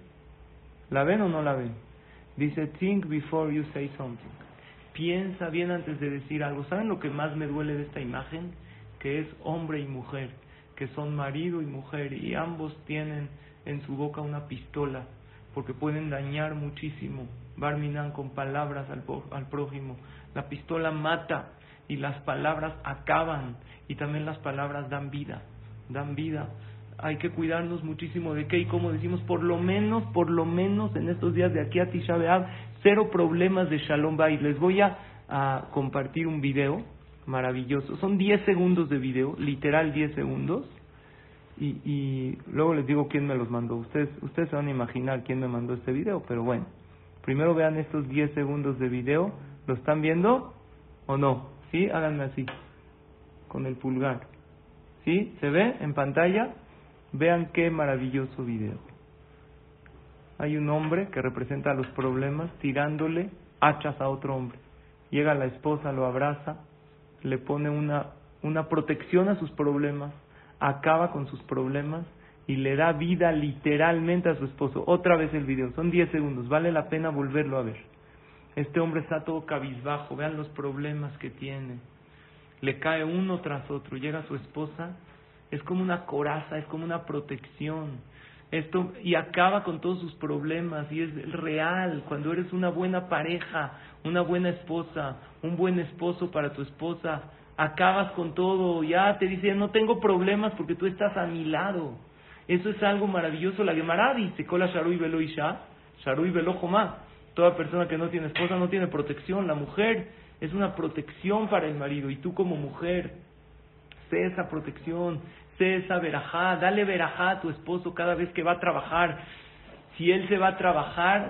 S1: ¿La ven o no la ven? Dice, think before you say something. Piensa bien antes de decir algo. ¿Saben lo que más me duele de esta imagen? Que es hombre y mujer, que son marido y mujer y ambos tienen en su boca una pistola, porque pueden dañar muchísimo. Barminan con palabras al, al prójimo. La pistola mata y las palabras acaban y también las palabras dan vida, dan vida. Hay que cuidarnos muchísimo de qué y como decimos, por lo menos, por lo menos en estos días de aquí a Tisha B'Av, cero problemas de Shalom Bay. Les voy a, a compartir un video maravilloso. Son 10 segundos de video, literal 10 segundos y, y luego les digo quién me los mandó. Ustedes, ustedes se van a imaginar quién me mandó este video, pero bueno. Primero vean estos 10 segundos de video. ¿Lo están viendo o no? ¿Sí? Háganme así, con el pulgar. ¿Sí? ¿Se ve en pantalla? Vean qué maravilloso video. Hay un hombre que representa los problemas tirándole hachas a otro hombre. Llega la esposa, lo abraza, le pone una, una protección a sus problemas, acaba con sus problemas y le da vida literalmente a su esposo. Otra vez el video, son 10 segundos, vale la pena volverlo a ver. Este hombre está todo cabizbajo, vean los problemas que tiene. Le cae uno tras otro, llega su esposa es como una coraza, es como una protección. Esto, y acaba con todos sus problemas, y es real. Cuando eres una buena pareja, una buena esposa, un buen esposo para tu esposa, acabas con todo. Ya te dice, no tengo problemas porque tú estás a mi lado. Eso es algo maravilloso. La Gemara dice, Kola Sharui Velo Isha, Sharui Velo Toda persona que no tiene esposa no tiene protección. La mujer es una protección para el marido. Y tú como mujer, sé esa protección, sé esa verajá, dale verajá a tu esposo cada vez que va a trabajar. Si él se va a trabajar,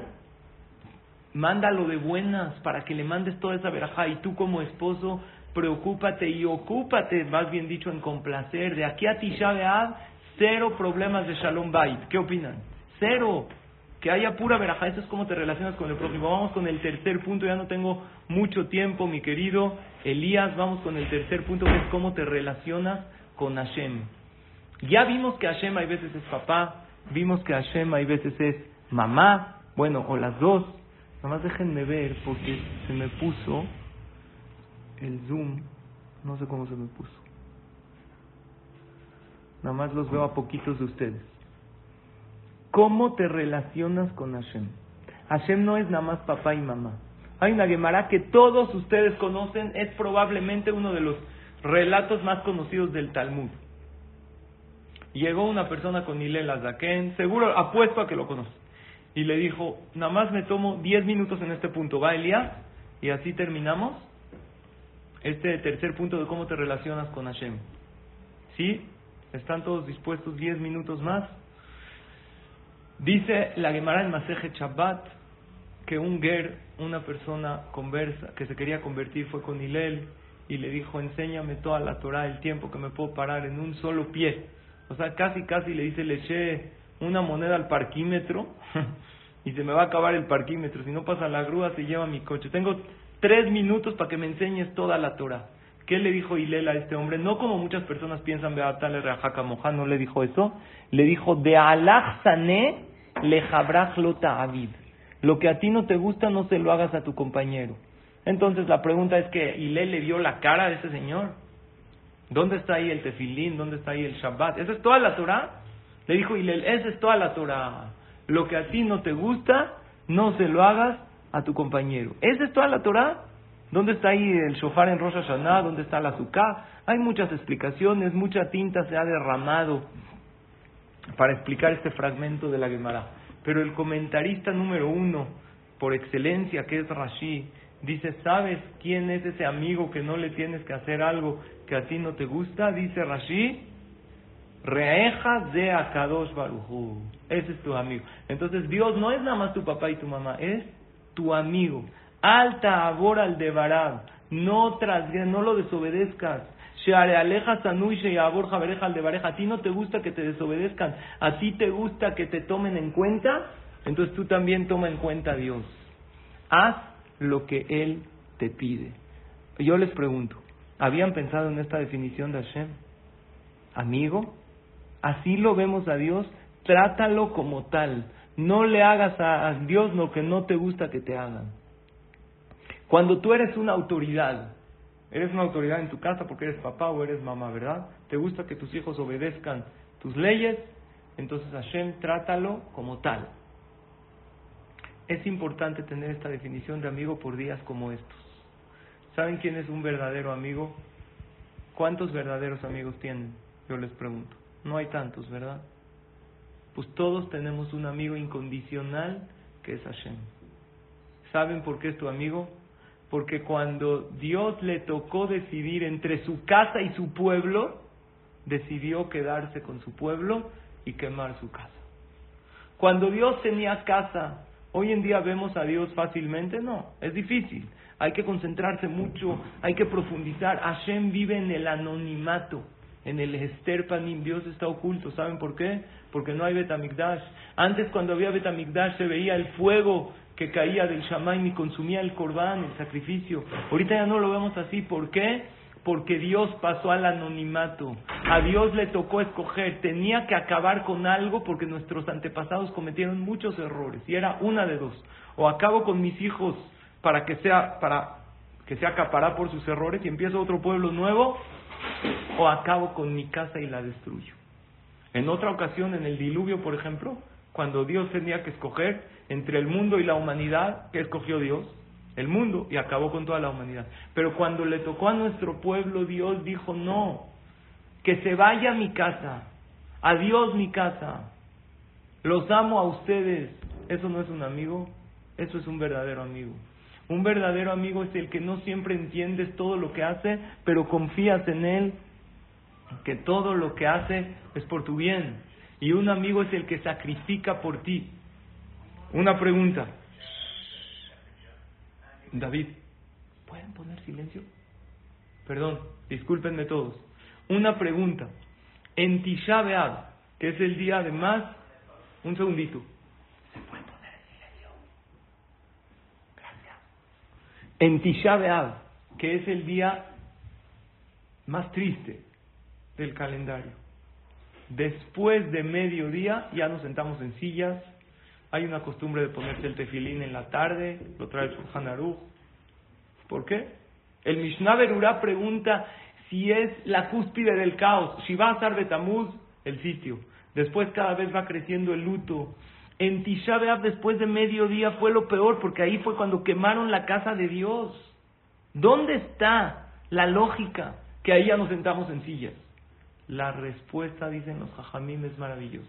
S1: mándalo de buenas para que le mandes toda esa verajá. Y tú como esposo, preocúpate y ocúpate, más bien dicho, en complacer. De aquí a Tisha B'Av, cero problemas de Shalom Bait. ¿Qué opinan? Cero que haya pura veraja. Eso es cómo te relacionas con el prójimo. Vamos con el tercer punto. Ya no tengo mucho tiempo, mi querido Elías. Vamos con el tercer punto, que es cómo te relacionas con Hashem. Ya vimos que Hashem hay veces es papá. Vimos que Hashem hay veces es mamá. Bueno, o las dos. Nada más déjenme ver porque se me puso el zoom. No sé cómo se me puso. Nada más los veo a poquitos de ustedes. ¿Cómo te relacionas con Hashem? Hashem no es nada más papá y mamá. Hay una Gemara que todos ustedes conocen, es probablemente uno de los relatos más conocidos del Talmud. Llegó una persona con Hilel Azaken, seguro, apuesto a que lo conoce, y le dijo, nada más me tomo 10 minutos en este punto, va Elías, y así terminamos este tercer punto de cómo te relacionas con Hashem. ¿Sí? ¿Están todos dispuestos 10 minutos más? Dice la Gemara en Maseje Shabbat que un ger, una persona conversa, que se quería convertir, fue con Hilel y le dijo, enséñame toda la Torah, el tiempo que me puedo parar en un solo pie. O sea, casi, casi le dice, le eché una moneda al parquímetro y se me va a acabar el parquímetro. Si no pasa la grúa, se lleva mi coche. Tengo tres minutos para que me enseñes toda la Torah. ¿Qué le dijo Hilel a este hombre? No como muchas personas piensan, Beatale Rajaka Moja, no le dijo eso. Le dijo, de alach le lota avid. Lo que a ti no te gusta, no se lo hagas a tu compañero. Entonces la pregunta es que Hilel le vio la cara a ese señor. ¿Dónde está ahí el tefilín? ¿Dónde está ahí el Shabbat? ¿Esa es toda la Torah? Le dijo Hilel, esa es toda la Torah. Lo que a ti no te gusta, no se lo hagas a tu compañero. ¿Esa es toda la Torah? ¿Dónde está ahí el shofar en Rosh Hashanah? ¿Dónde está la azúcar? Hay muchas explicaciones, mucha tinta se ha derramado para explicar este fragmento de la Gemara. Pero el comentarista número uno, por excelencia, que es Rashi, dice, ¿sabes quién es ese amigo que no le tienes que hacer algo que a ti no te gusta? Dice Rashi, Reeja de Akadosh Baruchu. Ese es tu amigo. Entonces Dios no es nada más tu papá y tu mamá, es tu amigo. Alta abor al devarab. No, no lo desobedezcas. A ti no te gusta que te desobedezcan, a ti te gusta que te tomen en cuenta, entonces tú también toma en cuenta a Dios. Haz lo que Él te pide. Yo les pregunto, ¿habían pensado en esta definición de Hashem? Amigo, así lo vemos a Dios, trátalo como tal. No le hagas a Dios lo que no te gusta que te hagan. Cuando tú eres una autoridad, Eres una autoridad en tu casa porque eres papá o eres mamá, ¿verdad? ¿Te gusta que tus hijos obedezcan tus leyes? Entonces Hashem trátalo como tal. Es importante tener esta definición de amigo por días como estos. ¿Saben quién es un verdadero amigo? ¿Cuántos verdaderos amigos tienen? Yo les pregunto. No hay tantos, ¿verdad? Pues todos tenemos un amigo incondicional que es Hashem. ¿Saben por qué es tu amigo? porque cuando Dios le tocó decidir entre su casa y su pueblo, decidió quedarse con su pueblo y quemar su casa. Cuando Dios tenía casa, hoy en día vemos a Dios fácilmente, no, es difícil. Hay que concentrarse mucho, hay que profundizar. Hashem vive en el anonimato, en el Panim. Dios está oculto. ¿Saben por qué? Porque no hay Betamigdash. Antes, cuando había Betamigdash, se veía el fuego que caía del Shamaim y consumía el corbán, el sacrificio. Ahorita ya no lo vemos así. ¿Por qué? Porque Dios pasó al anonimato. A Dios le tocó escoger. Tenía que acabar con algo porque nuestros antepasados cometieron muchos errores. Y era una de dos. O acabo con mis hijos para que sea, para que sea acapará por sus errores y empiezo otro pueblo nuevo. o acabo con mi casa y la destruyo. En otra ocasión, en el diluvio, por ejemplo, cuando Dios tenía que escoger entre el mundo y la humanidad, ¿qué escogió Dios? El mundo y acabó con toda la humanidad. Pero cuando le tocó a nuestro pueblo, Dios dijo, no, que se vaya mi casa, adiós mi casa, los amo a ustedes. ¿Eso no es un amigo? Eso es un verdadero amigo. Un verdadero amigo es el que no siempre entiendes todo lo que hace, pero confías en él, que todo lo que hace es por tu bien. Y un amigo es el que sacrifica por ti. Una pregunta. David, ¿pueden poner silencio? Perdón, discúlpenme todos. Una pregunta. En Tisha B'Av, que es el día de más... Un segundito. ¿Se puede poner en silencio? Gracias. En Tisha B'Av, que es el día más triste del calendario. Después de mediodía ya nos sentamos en sillas. Hay una costumbre de ponerse el tefilín en la tarde, lo trae el Shulchan ¿Por qué? El Mishnah Berurah pregunta si es la cúspide del caos. Si va a estar Betamuz, el sitio. Después cada vez va creciendo el luto. En Tisha B'Av después de mediodía fue lo peor porque ahí fue cuando quemaron la casa de Dios. ¿Dónde está la lógica que ahí ya nos sentamos en sillas? La respuesta, dicen los jajamim, es maravillosa.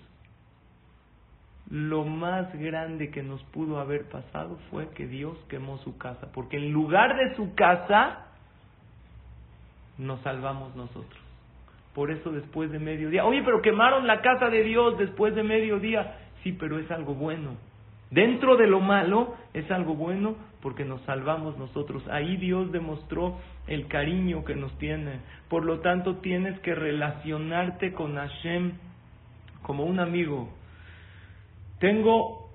S1: Lo más grande que nos pudo haber pasado fue que Dios quemó su casa, porque en lugar de su casa nos salvamos nosotros. Por eso después de mediodía, oye, pero quemaron la casa de Dios después de mediodía. Sí, pero es algo bueno. Dentro de lo malo es algo bueno porque nos salvamos nosotros. Ahí Dios demostró el cariño que nos tiene. Por lo tanto, tienes que relacionarte con Hashem como un amigo. Tengo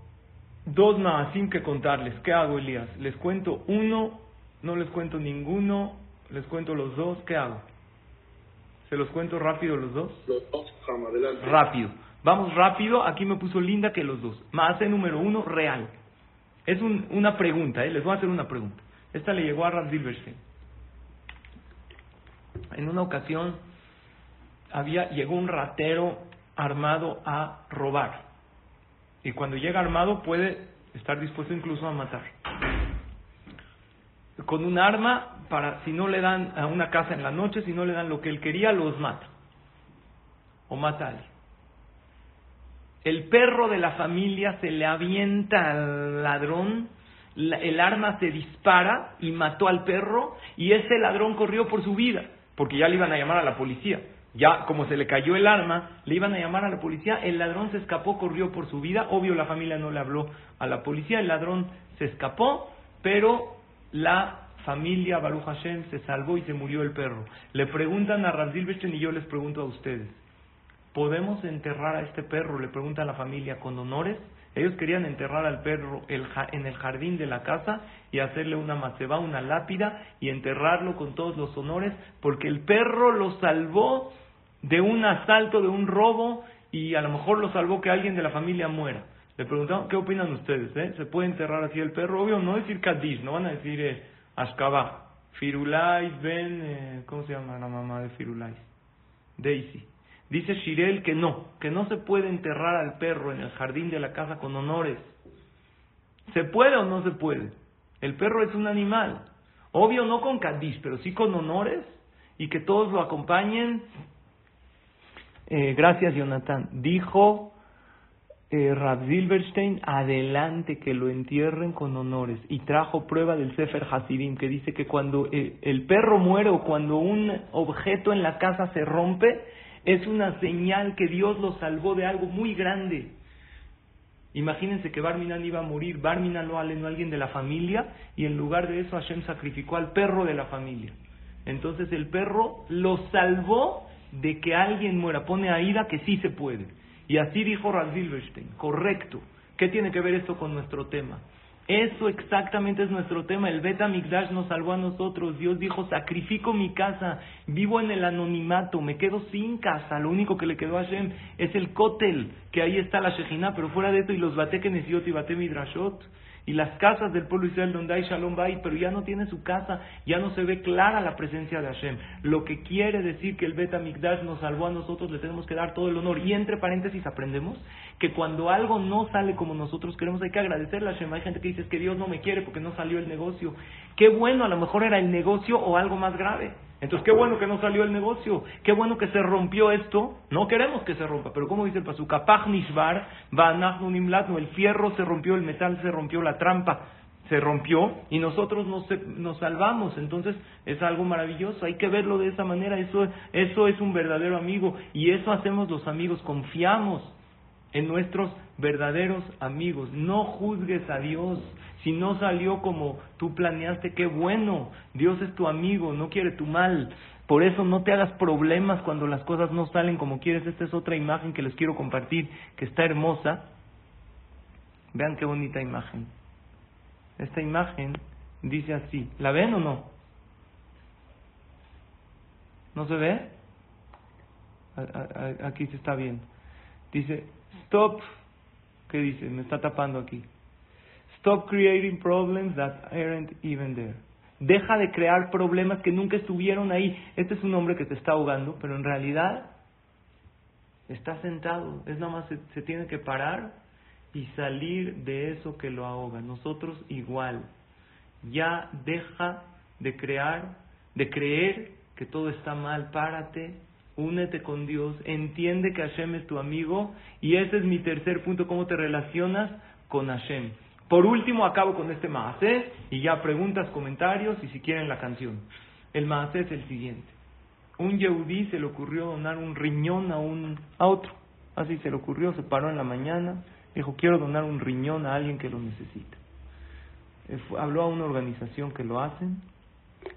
S1: dos sin que contarles. ¿Qué hago, Elías? ¿Les cuento uno? ¿No les cuento ninguno? ¿Les cuento los dos? ¿Qué hago? ¿Se los cuento rápido los dos?
S2: Los dos, adelante.
S1: Rápido. Vamos rápido. Aquí me puso linda que los dos. Más número uno, real. Es una pregunta, ¿eh? les voy a hacer una pregunta. Esta le llegó a Rav Silverstein. En una ocasión había, llegó un ratero armado a robar. Y cuando llega armado puede estar dispuesto incluso a matar. Con un arma, para si no le dan a una casa en la noche, si no le dan lo que él quería, los mata. O mata a alguien el perro de la familia se le avienta al ladrón, el arma se dispara y mató al perro y ese ladrón corrió por su vida, porque ya le iban a llamar a la policía. Ya como se le cayó el arma, le iban a llamar a la policía, el ladrón se escapó, corrió por su vida, obvio la familia no le habló a la policía, el ladrón se escapó, pero la familia Baruch Hashem se salvó y se murió el perro. Le preguntan a Rav y yo les pregunto a ustedes, ¿podemos enterrar a este perro? Le pregunta a la familia, ¿con honores? Ellos querían enterrar al perro en el jardín de la casa y hacerle una maceba, una lápida y enterrarlo con todos los honores porque el perro lo salvó de un asalto, de un robo y a lo mejor lo salvó que alguien de la familia muera. Le preguntaron, ¿qué opinan ustedes? Eh? ¿Se puede enterrar así el perro? Obvio, no decir Kadish, no van a decir eh, Ashkabah. Firulais, Ben, eh, ¿cómo se llama la mamá de Firulais? Daisy. Dice Shirel que no, que no se puede enterrar al perro en el jardín de la casa con honores. ¿Se puede o no se puede? El perro es un animal. Obvio no con Kadish, pero sí con honores y que todos lo acompañen. Eh, gracias, Jonathan. Dijo eh, Rav Silverstein, adelante que lo entierren con honores. Y trajo prueba del Sefer Hasidim, que dice que cuando eh, el perro muere o cuando un objeto en la casa se rompe, es una señal que Dios lo salvó de algo muy grande. Imagínense que Barminan iba a morir, Barminan lo no alguien de la familia, y en lugar de eso Hashem sacrificó al perro de la familia. Entonces el perro lo salvó de que alguien muera. Pone a ira que sí se puede. Y así dijo Ralph Silverstein, correcto. ¿Qué tiene que ver esto con nuestro tema? Eso exactamente es nuestro tema. El Beta Mikdash nos salvó a nosotros. Dios dijo, sacrifico mi casa, vivo en el anonimato, me quedo sin casa. Lo único que le quedó a Hashem es el cótel, que ahí está la Shejina, pero fuera de eso, y los bate Kenesiot y bate Midrashot. Y las casas del pueblo Israel donde hay Shalom Bay, pero ya no tiene su casa, ya no se ve clara la presencia de Hashem. Lo que quiere decir que el Bet Mikdash nos salvó a nosotros, le tenemos que dar todo el honor. Y entre paréntesis aprendemos que cuando algo no sale como nosotros queremos, hay que agradecerle a Hashem. Hay gente que dice que Dios no me quiere porque no salió el negocio. Qué bueno, a lo mejor era el negocio o algo más grave. Entonces, qué bueno que no salió el negocio, qué bueno que se rompió esto. No queremos que se rompa, pero como dice el pasuk, nishbar, el fierro se rompió, el metal se rompió, la trampa se rompió y nosotros nos, nos salvamos. Entonces, es algo maravilloso, hay que verlo de esa manera, eso, eso es un verdadero amigo y eso hacemos los amigos, confiamos en nuestros verdaderos amigos. No juzgues a Dios. Si no salió como tú planeaste, qué bueno. Dios es tu amigo, no quiere tu mal. Por eso no te hagas problemas cuando las cosas no salen como quieres. Esta es otra imagen que les quiero compartir, que está hermosa. Vean qué bonita imagen. Esta imagen dice así. ¿La ven o no? ¿No se ve? Aquí se está bien. Dice, stop. ¿Qué dice? Me está tapando aquí. Stop creating problems that aren't even there. Deja de crear problemas que nunca estuvieron ahí. Este es un hombre que te está ahogando, pero en realidad está sentado. Es nada más se, tiene que parar y salir de eso que lo ahoga. Nosotros igual. Ya deja de crear, de creer que todo está mal. Párate, únete con Dios, entiende que Hashem es tu amigo y ese es mi tercer punto, cómo te relacionas con Hashem. Por último, acabo con este maasé y ya preguntas, comentarios y si quieren la canción. El maasé es el siguiente. Un yehudí se le ocurrió donar un riñón a, un, a otro. Así se le ocurrió, se paró en la mañana, dijo, quiero donar un riñón a alguien que lo necesita. Eh, habló a una organización que lo hacen,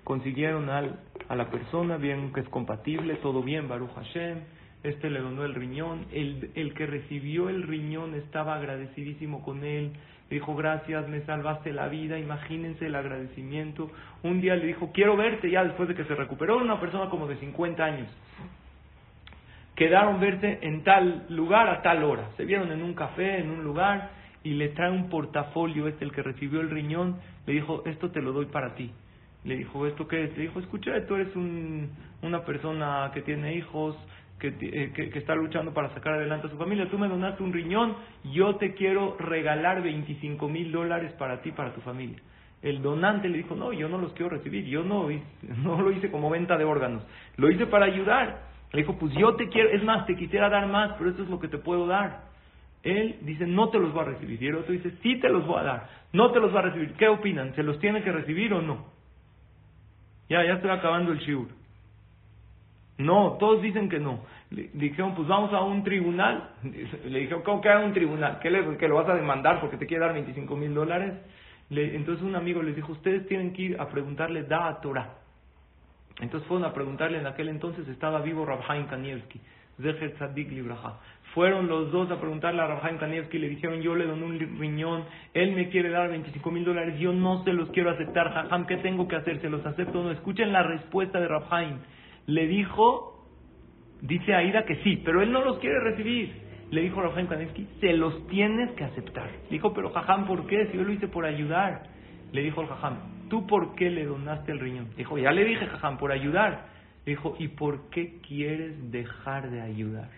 S1: consiguieron al, a la persona, bien que es compatible, todo bien, Baruch Hashem, este le donó el riñón, el, el que recibió el riñón estaba agradecidísimo con él, dijo, gracias, me salvaste la vida, imagínense el agradecimiento. Un día le dijo, quiero verte ya después de que se recuperó, una persona como de 50 años. Quedaron verte en tal lugar a tal hora. Se vieron en un café, en un lugar, y le trae un portafolio, este el que recibió el riñón, le dijo, esto te lo doy para ti. Le dijo, ¿esto qué es? Le dijo, escucha, tú eres un, una persona que tiene hijos, eh, que, está luchando para sacar adelante a su familia. Tú me donaste un riñón, yo te quiero regalar 25 mil dólares para ti, para tu familia. El donante le dijo, no, yo no los quiero recibir, yo no, no lo hice como venta de órganos, lo hice para ayudar. Le dijo, pues yo te quiero, es más, te quisiera dar más, pero eso es lo que te puedo dar. Él dice, no te los va a recibir. Y el otro dice, sí te los voy a dar, no te los va a recibir. ¿Qué opinan? ¿Se los tiene que recibir o no? Ya, ya estoy acabando el shiur. No, todos dicen que no. Le dijeron, pues vamos a un tribunal. Le dijeron, ¿cómo que a un tribunal? ¿Qué, le, lo vas a demandar porque te quiere dar 25 mil dólares? entonces un amigo les dijo, ustedes tienen que ir a preguntarle da a Torah. Entonces fueron a preguntarle, en aquel entonces estaba vivo Rabhaim Kanievski, Zecher Tzadik Libraja. Fueron los dos a preguntarle a Rabhaim Kanievski, le dijeron, yo le doné un riñón, él me quiere dar 25 mil dólares, yo no se los quiero aceptar, Jajam, ¿qué tengo que hacer? ¿Se los acepto o no? Escuchen la respuesta de Rabhaim le dijo, dice Aida que sí, pero él no los quiere recibir. Le dijo Rafael Kanevsky, se los tienes que aceptar. Le dijo, pero Jajam, ¿por qué? Si yo lo hice por ayudar. Le dijo el Jajam, ¿tú por qué le donaste el riñón? Dijo, ya le dije, Jajam, por ayudar. Dijo, ¿y por qué quieres dejar de ayudar?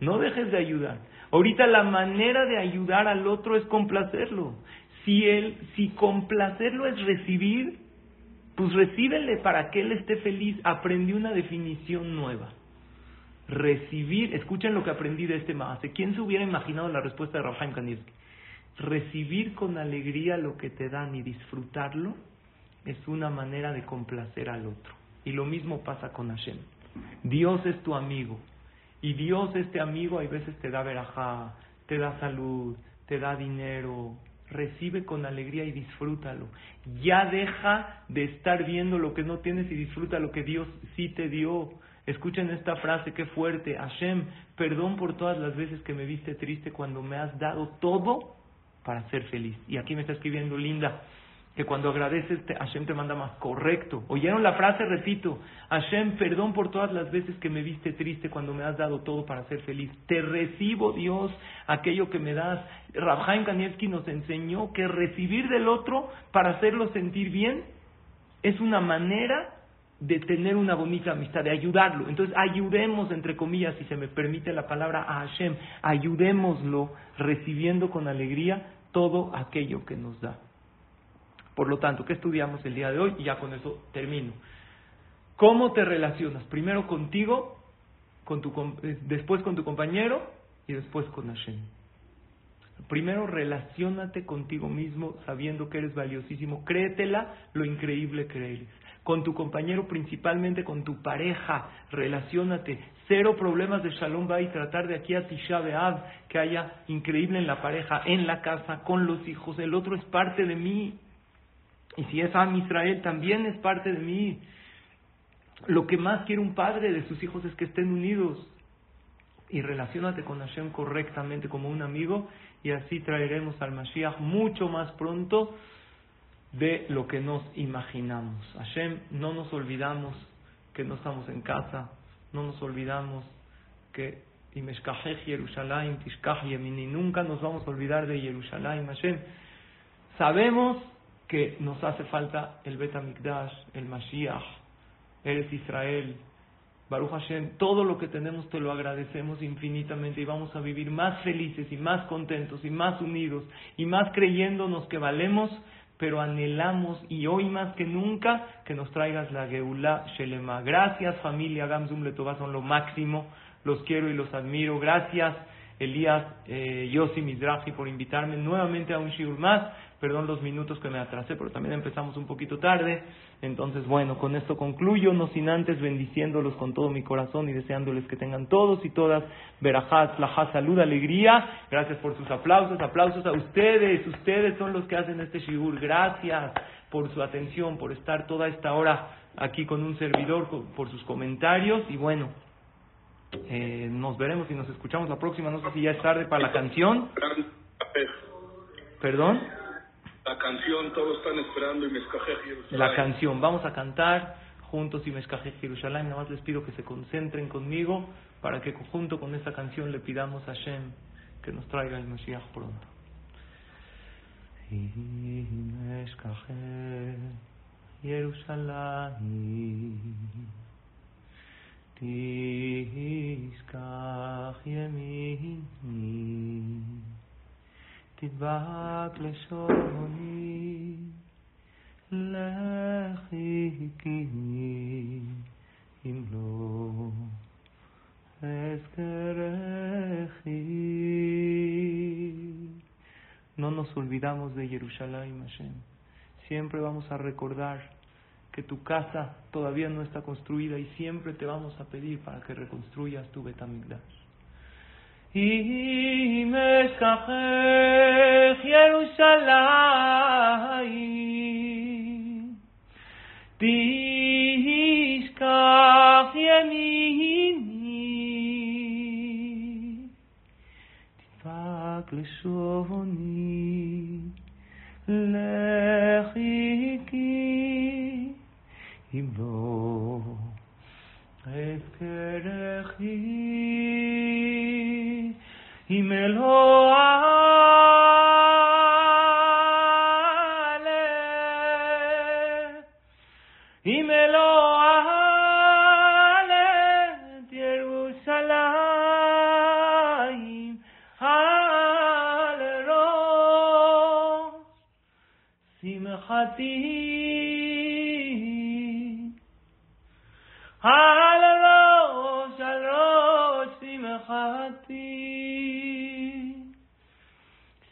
S1: No dejes de ayudar. Ahorita la manera de ayudar al otro es complacerlo. Si él, si complacerlo es recibir, pues recíbele para que él esté feliz. Aprendí una definición nueva. Recibir, escuchen lo que aprendí de este maase. ¿Quién se hubiera imaginado la respuesta de Rafael Kanievski? Recibir con alegría lo que te dan y disfrutarlo es una manera de complacer al otro. Y lo mismo pasa con Hashem. Dios es tu amigo. Y Dios, este amigo, hay veces te da verajá, te da salud, te da dinero, recibe con alegría y disfrútalo. Ya deja de estar viendo lo que no tienes y disfruta lo que Dios sí te dio. Escuchen esta frase, qué fuerte. Hashem, perdón por todas las veces que me viste triste cuando me has dado todo para ser feliz. Y aquí me está escribiendo Linda. Que cuando agradeces te, Hashem te manda más. Correcto. ¿Oyeron la frase? Repito. Hashem, perdón por todas las veces que me viste triste cuando me has dado todo para ser feliz. Te recibo, Dios, aquello que me das. Rabhaim Kanievski nos enseñó que recibir del otro para hacerlo sentir bien es una manera de tener una bonita amistad, de ayudarlo. Entonces, ayudemos, entre comillas, si se me permite la palabra, a Hashem. Ayudémoslo recibiendo con alegría todo aquello que nos da. Por lo tanto, ¿qué estudiamos el día de hoy? Y ya con eso termino. ¿Cómo te relacionas? Primero contigo, con tu, eh, después con tu compañero y después con Hashem. Primero relacionate contigo mismo sabiendo que eres valiosísimo. Créetela lo increíble que eres. Con tu compañero, principalmente con tu pareja, relacionate. Cero problemas de Shalom va y tratar de aquí a Tisha B'Av que haya increíble en la pareja, en la casa, con los hijos. El otro es parte de mí. Y si es Am Israel, también es parte de mí. Lo que más quiere un padre de sus hijos es que estén unidos. Y relacionate con Hashem correctamente como un amigo y así traeremos al Mashiach mucho más pronto de lo que nos imaginamos. Hashem, no nos olvidamos que no estamos en casa, no nos olvidamos que Yerushalayim, nunca nos vamos a olvidar de Yerushalayim, Hashem. Sabemos que nos hace falta el Bet el Mashiach, eres Israel, Baruch Hashem, todo lo que tenemos te lo agradecemos infinitamente y vamos a vivir más felices y más contentos y más unidos y más creyéndonos que valemos, pero anhelamos y hoy más que nunca que nos traigas la Geulah Shelema. Gracias familia Gamzum Letová, son lo máximo, los quiero y los admiro. Gracias Elías eh, Yossi Mizrahi por invitarme nuevamente a un shiur más. Perdón los minutos que me atrasé, pero también empezamos un poquito tarde. Entonces, bueno, con esto concluyo, no sin antes bendiciéndolos con todo mi corazón y deseándoles que tengan todos y todas verajat, laja, salud, alegría. Gracias por sus aplausos, aplausos a ustedes. Ustedes son los que hacen este shigur. Gracias por su atención, por estar toda esta hora aquí con un servidor, por sus comentarios y bueno. Eh, nos veremos y nos escuchamos la próxima. No sé si ya es tarde para la canción. ¿Perdón?
S2: La canción, todos están esperando y Jerusalén.
S1: La canción, vamos a cantar juntos y Mezcajej Jerusalén. Nada más les pido que se concentren conmigo para que junto con esta canción le pidamos a Shem que nos traiga el Mesías pronto. תדבק לשוני, לכי כי אם לא No nos olvidamos de Jerusalén, Hashem. Siempre vamos a recordar que tu casa todavía no está construida y siempre te vamos a pedir para que reconstruyas tu Betamigdash. אם אשכחך ירושלים, תשכח ימיני, תדפק לשוני, לכי כי אם לא אזכרכי אם אלוהיי אם אלוהיי את ירושלים על ראש שמחתי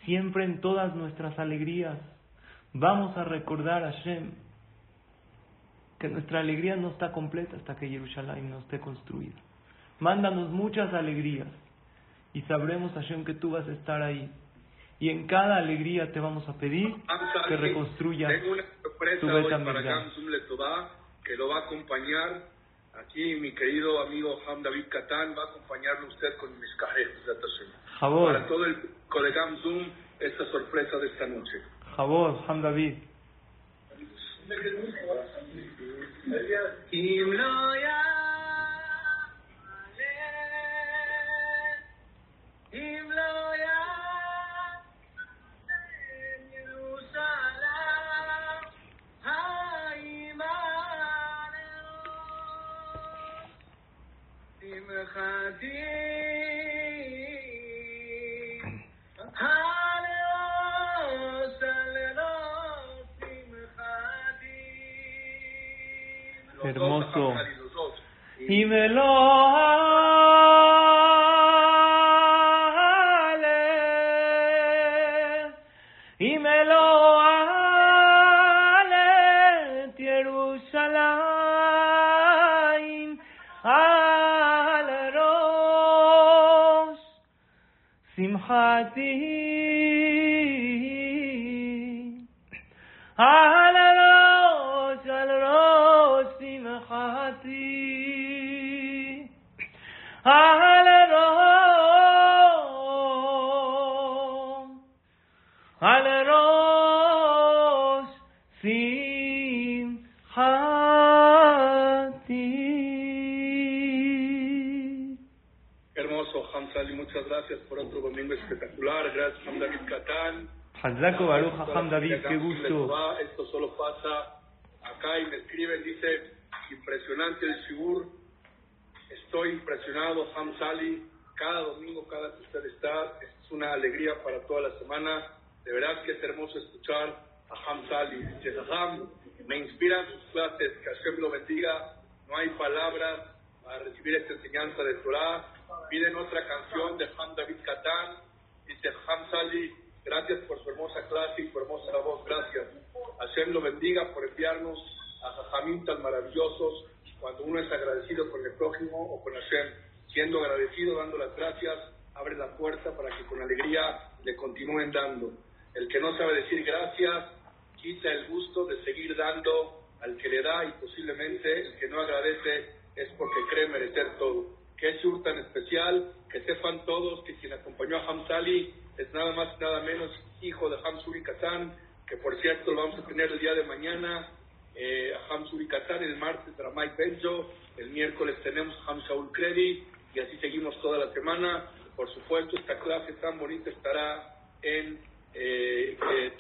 S1: Siempre en todas nuestras alegrías vamos a recordar a Hashem que nuestra alegría no está completa hasta que Jerusalén no esté construida. Mándanos muchas alegrías y sabremos, Hashem, que tú vas a estar ahí. Y en cada alegría te vamos a pedir que reconstruyas tu
S2: Beta que lo va a acompañar aquí mi querido amigo Ham David Katán va a acompañarlo usted con mis cajes para todo el colegam Zoom esta sorpresa de esta noche.
S1: Jabor, Ham David.
S2: אם toda la semana. Por supuesto, esta clase tan bonita estará en eh, eh,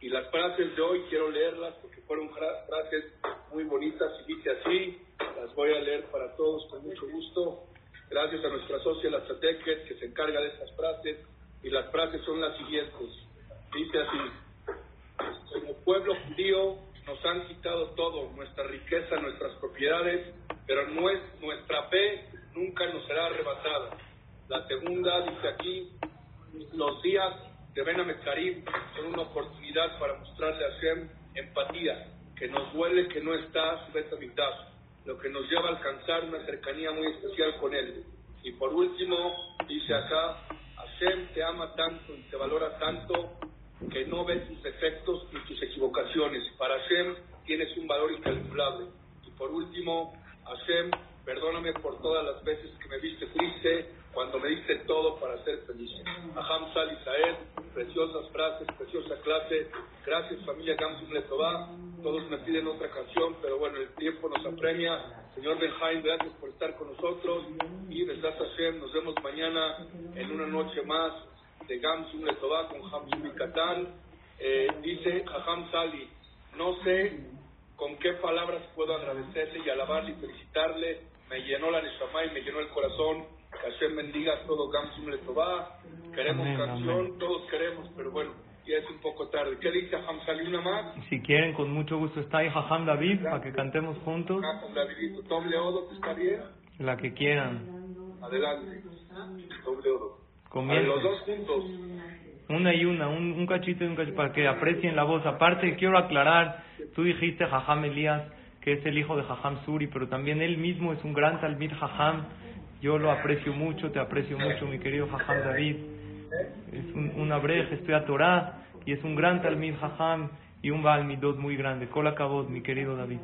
S2: y las frases de hoy quiero leerlas porque fueron fra- frases muy bonitas y dice así, las voy a leer para todos con mucho gusto. Gracias a nuestra socia la Sateket que se encarga de estas frases y las frases son las siguientes. Dice así, como pueblo judío nos han quitado todo, nuestra riqueza, nuestras propiedades, pero no es, nuestra fe nunca nos será arrebatada. La segunda dice aquí, los días de Ben Karim son una oportunidad para mostrarle a Hashem empatía, que nos duele que no está su Hamikdash, lo que nos lleva a alcanzar una cercanía muy especial con Él. Y por último, dice acá, Hashem te ama tanto y te valora tanto que no ve tus defectos ni tus equivocaciones. Para Hashem tienes un valor incalculable. Y por último, Hashem, perdóname por todas las veces que me viste triste, cuando me diste todo para ser feliz. Aham Sal Isael, preciosas frases, preciosa clase. Gracias familia Gamsum Letová. Todos me piden otra canción, pero bueno, el tiempo nos apremia. Señor Benjaim, gracias por estar con nosotros. Y Besat Hashem, nos vemos mañana en una noche más de Gamsum Letová con Hamsum y Katán. Eh, dice Aham Sali, no sé con qué palabras puedo agradecerle y alabarle y felicitarle. Me llenó la Neshama y me llenó el corazón. Hashem bendiga todo Gamsum Letová. Queremos
S1: Amén,
S2: canción,
S1: amén.
S2: todos queremos, pero bueno, ya es un poco tarde. ¿Qué dice Hamzali una más?
S1: Si quieren, con mucho gusto está ahí Jajam David para que cantemos juntos
S2: con Davidito, doble odo, ¿está bien?
S1: la que quieran.
S2: Adelante. Doble odo. A
S1: Comiencen.
S2: los dos juntos.
S1: Una y una, un, un cachito y un cachito para que aprecien la voz. Aparte, quiero aclarar, tú dijiste Jajam Elías, que es el hijo de Jajam Suri, pero también él mismo es un gran Talmid Jajam. Yo lo aprecio mucho, te aprecio mucho, mi querido Jajam David. Es un, una breja, estoy a Torah y es un gran Talmid Jajam y un Baal Midot muy grande. Colacabot, mi querido David.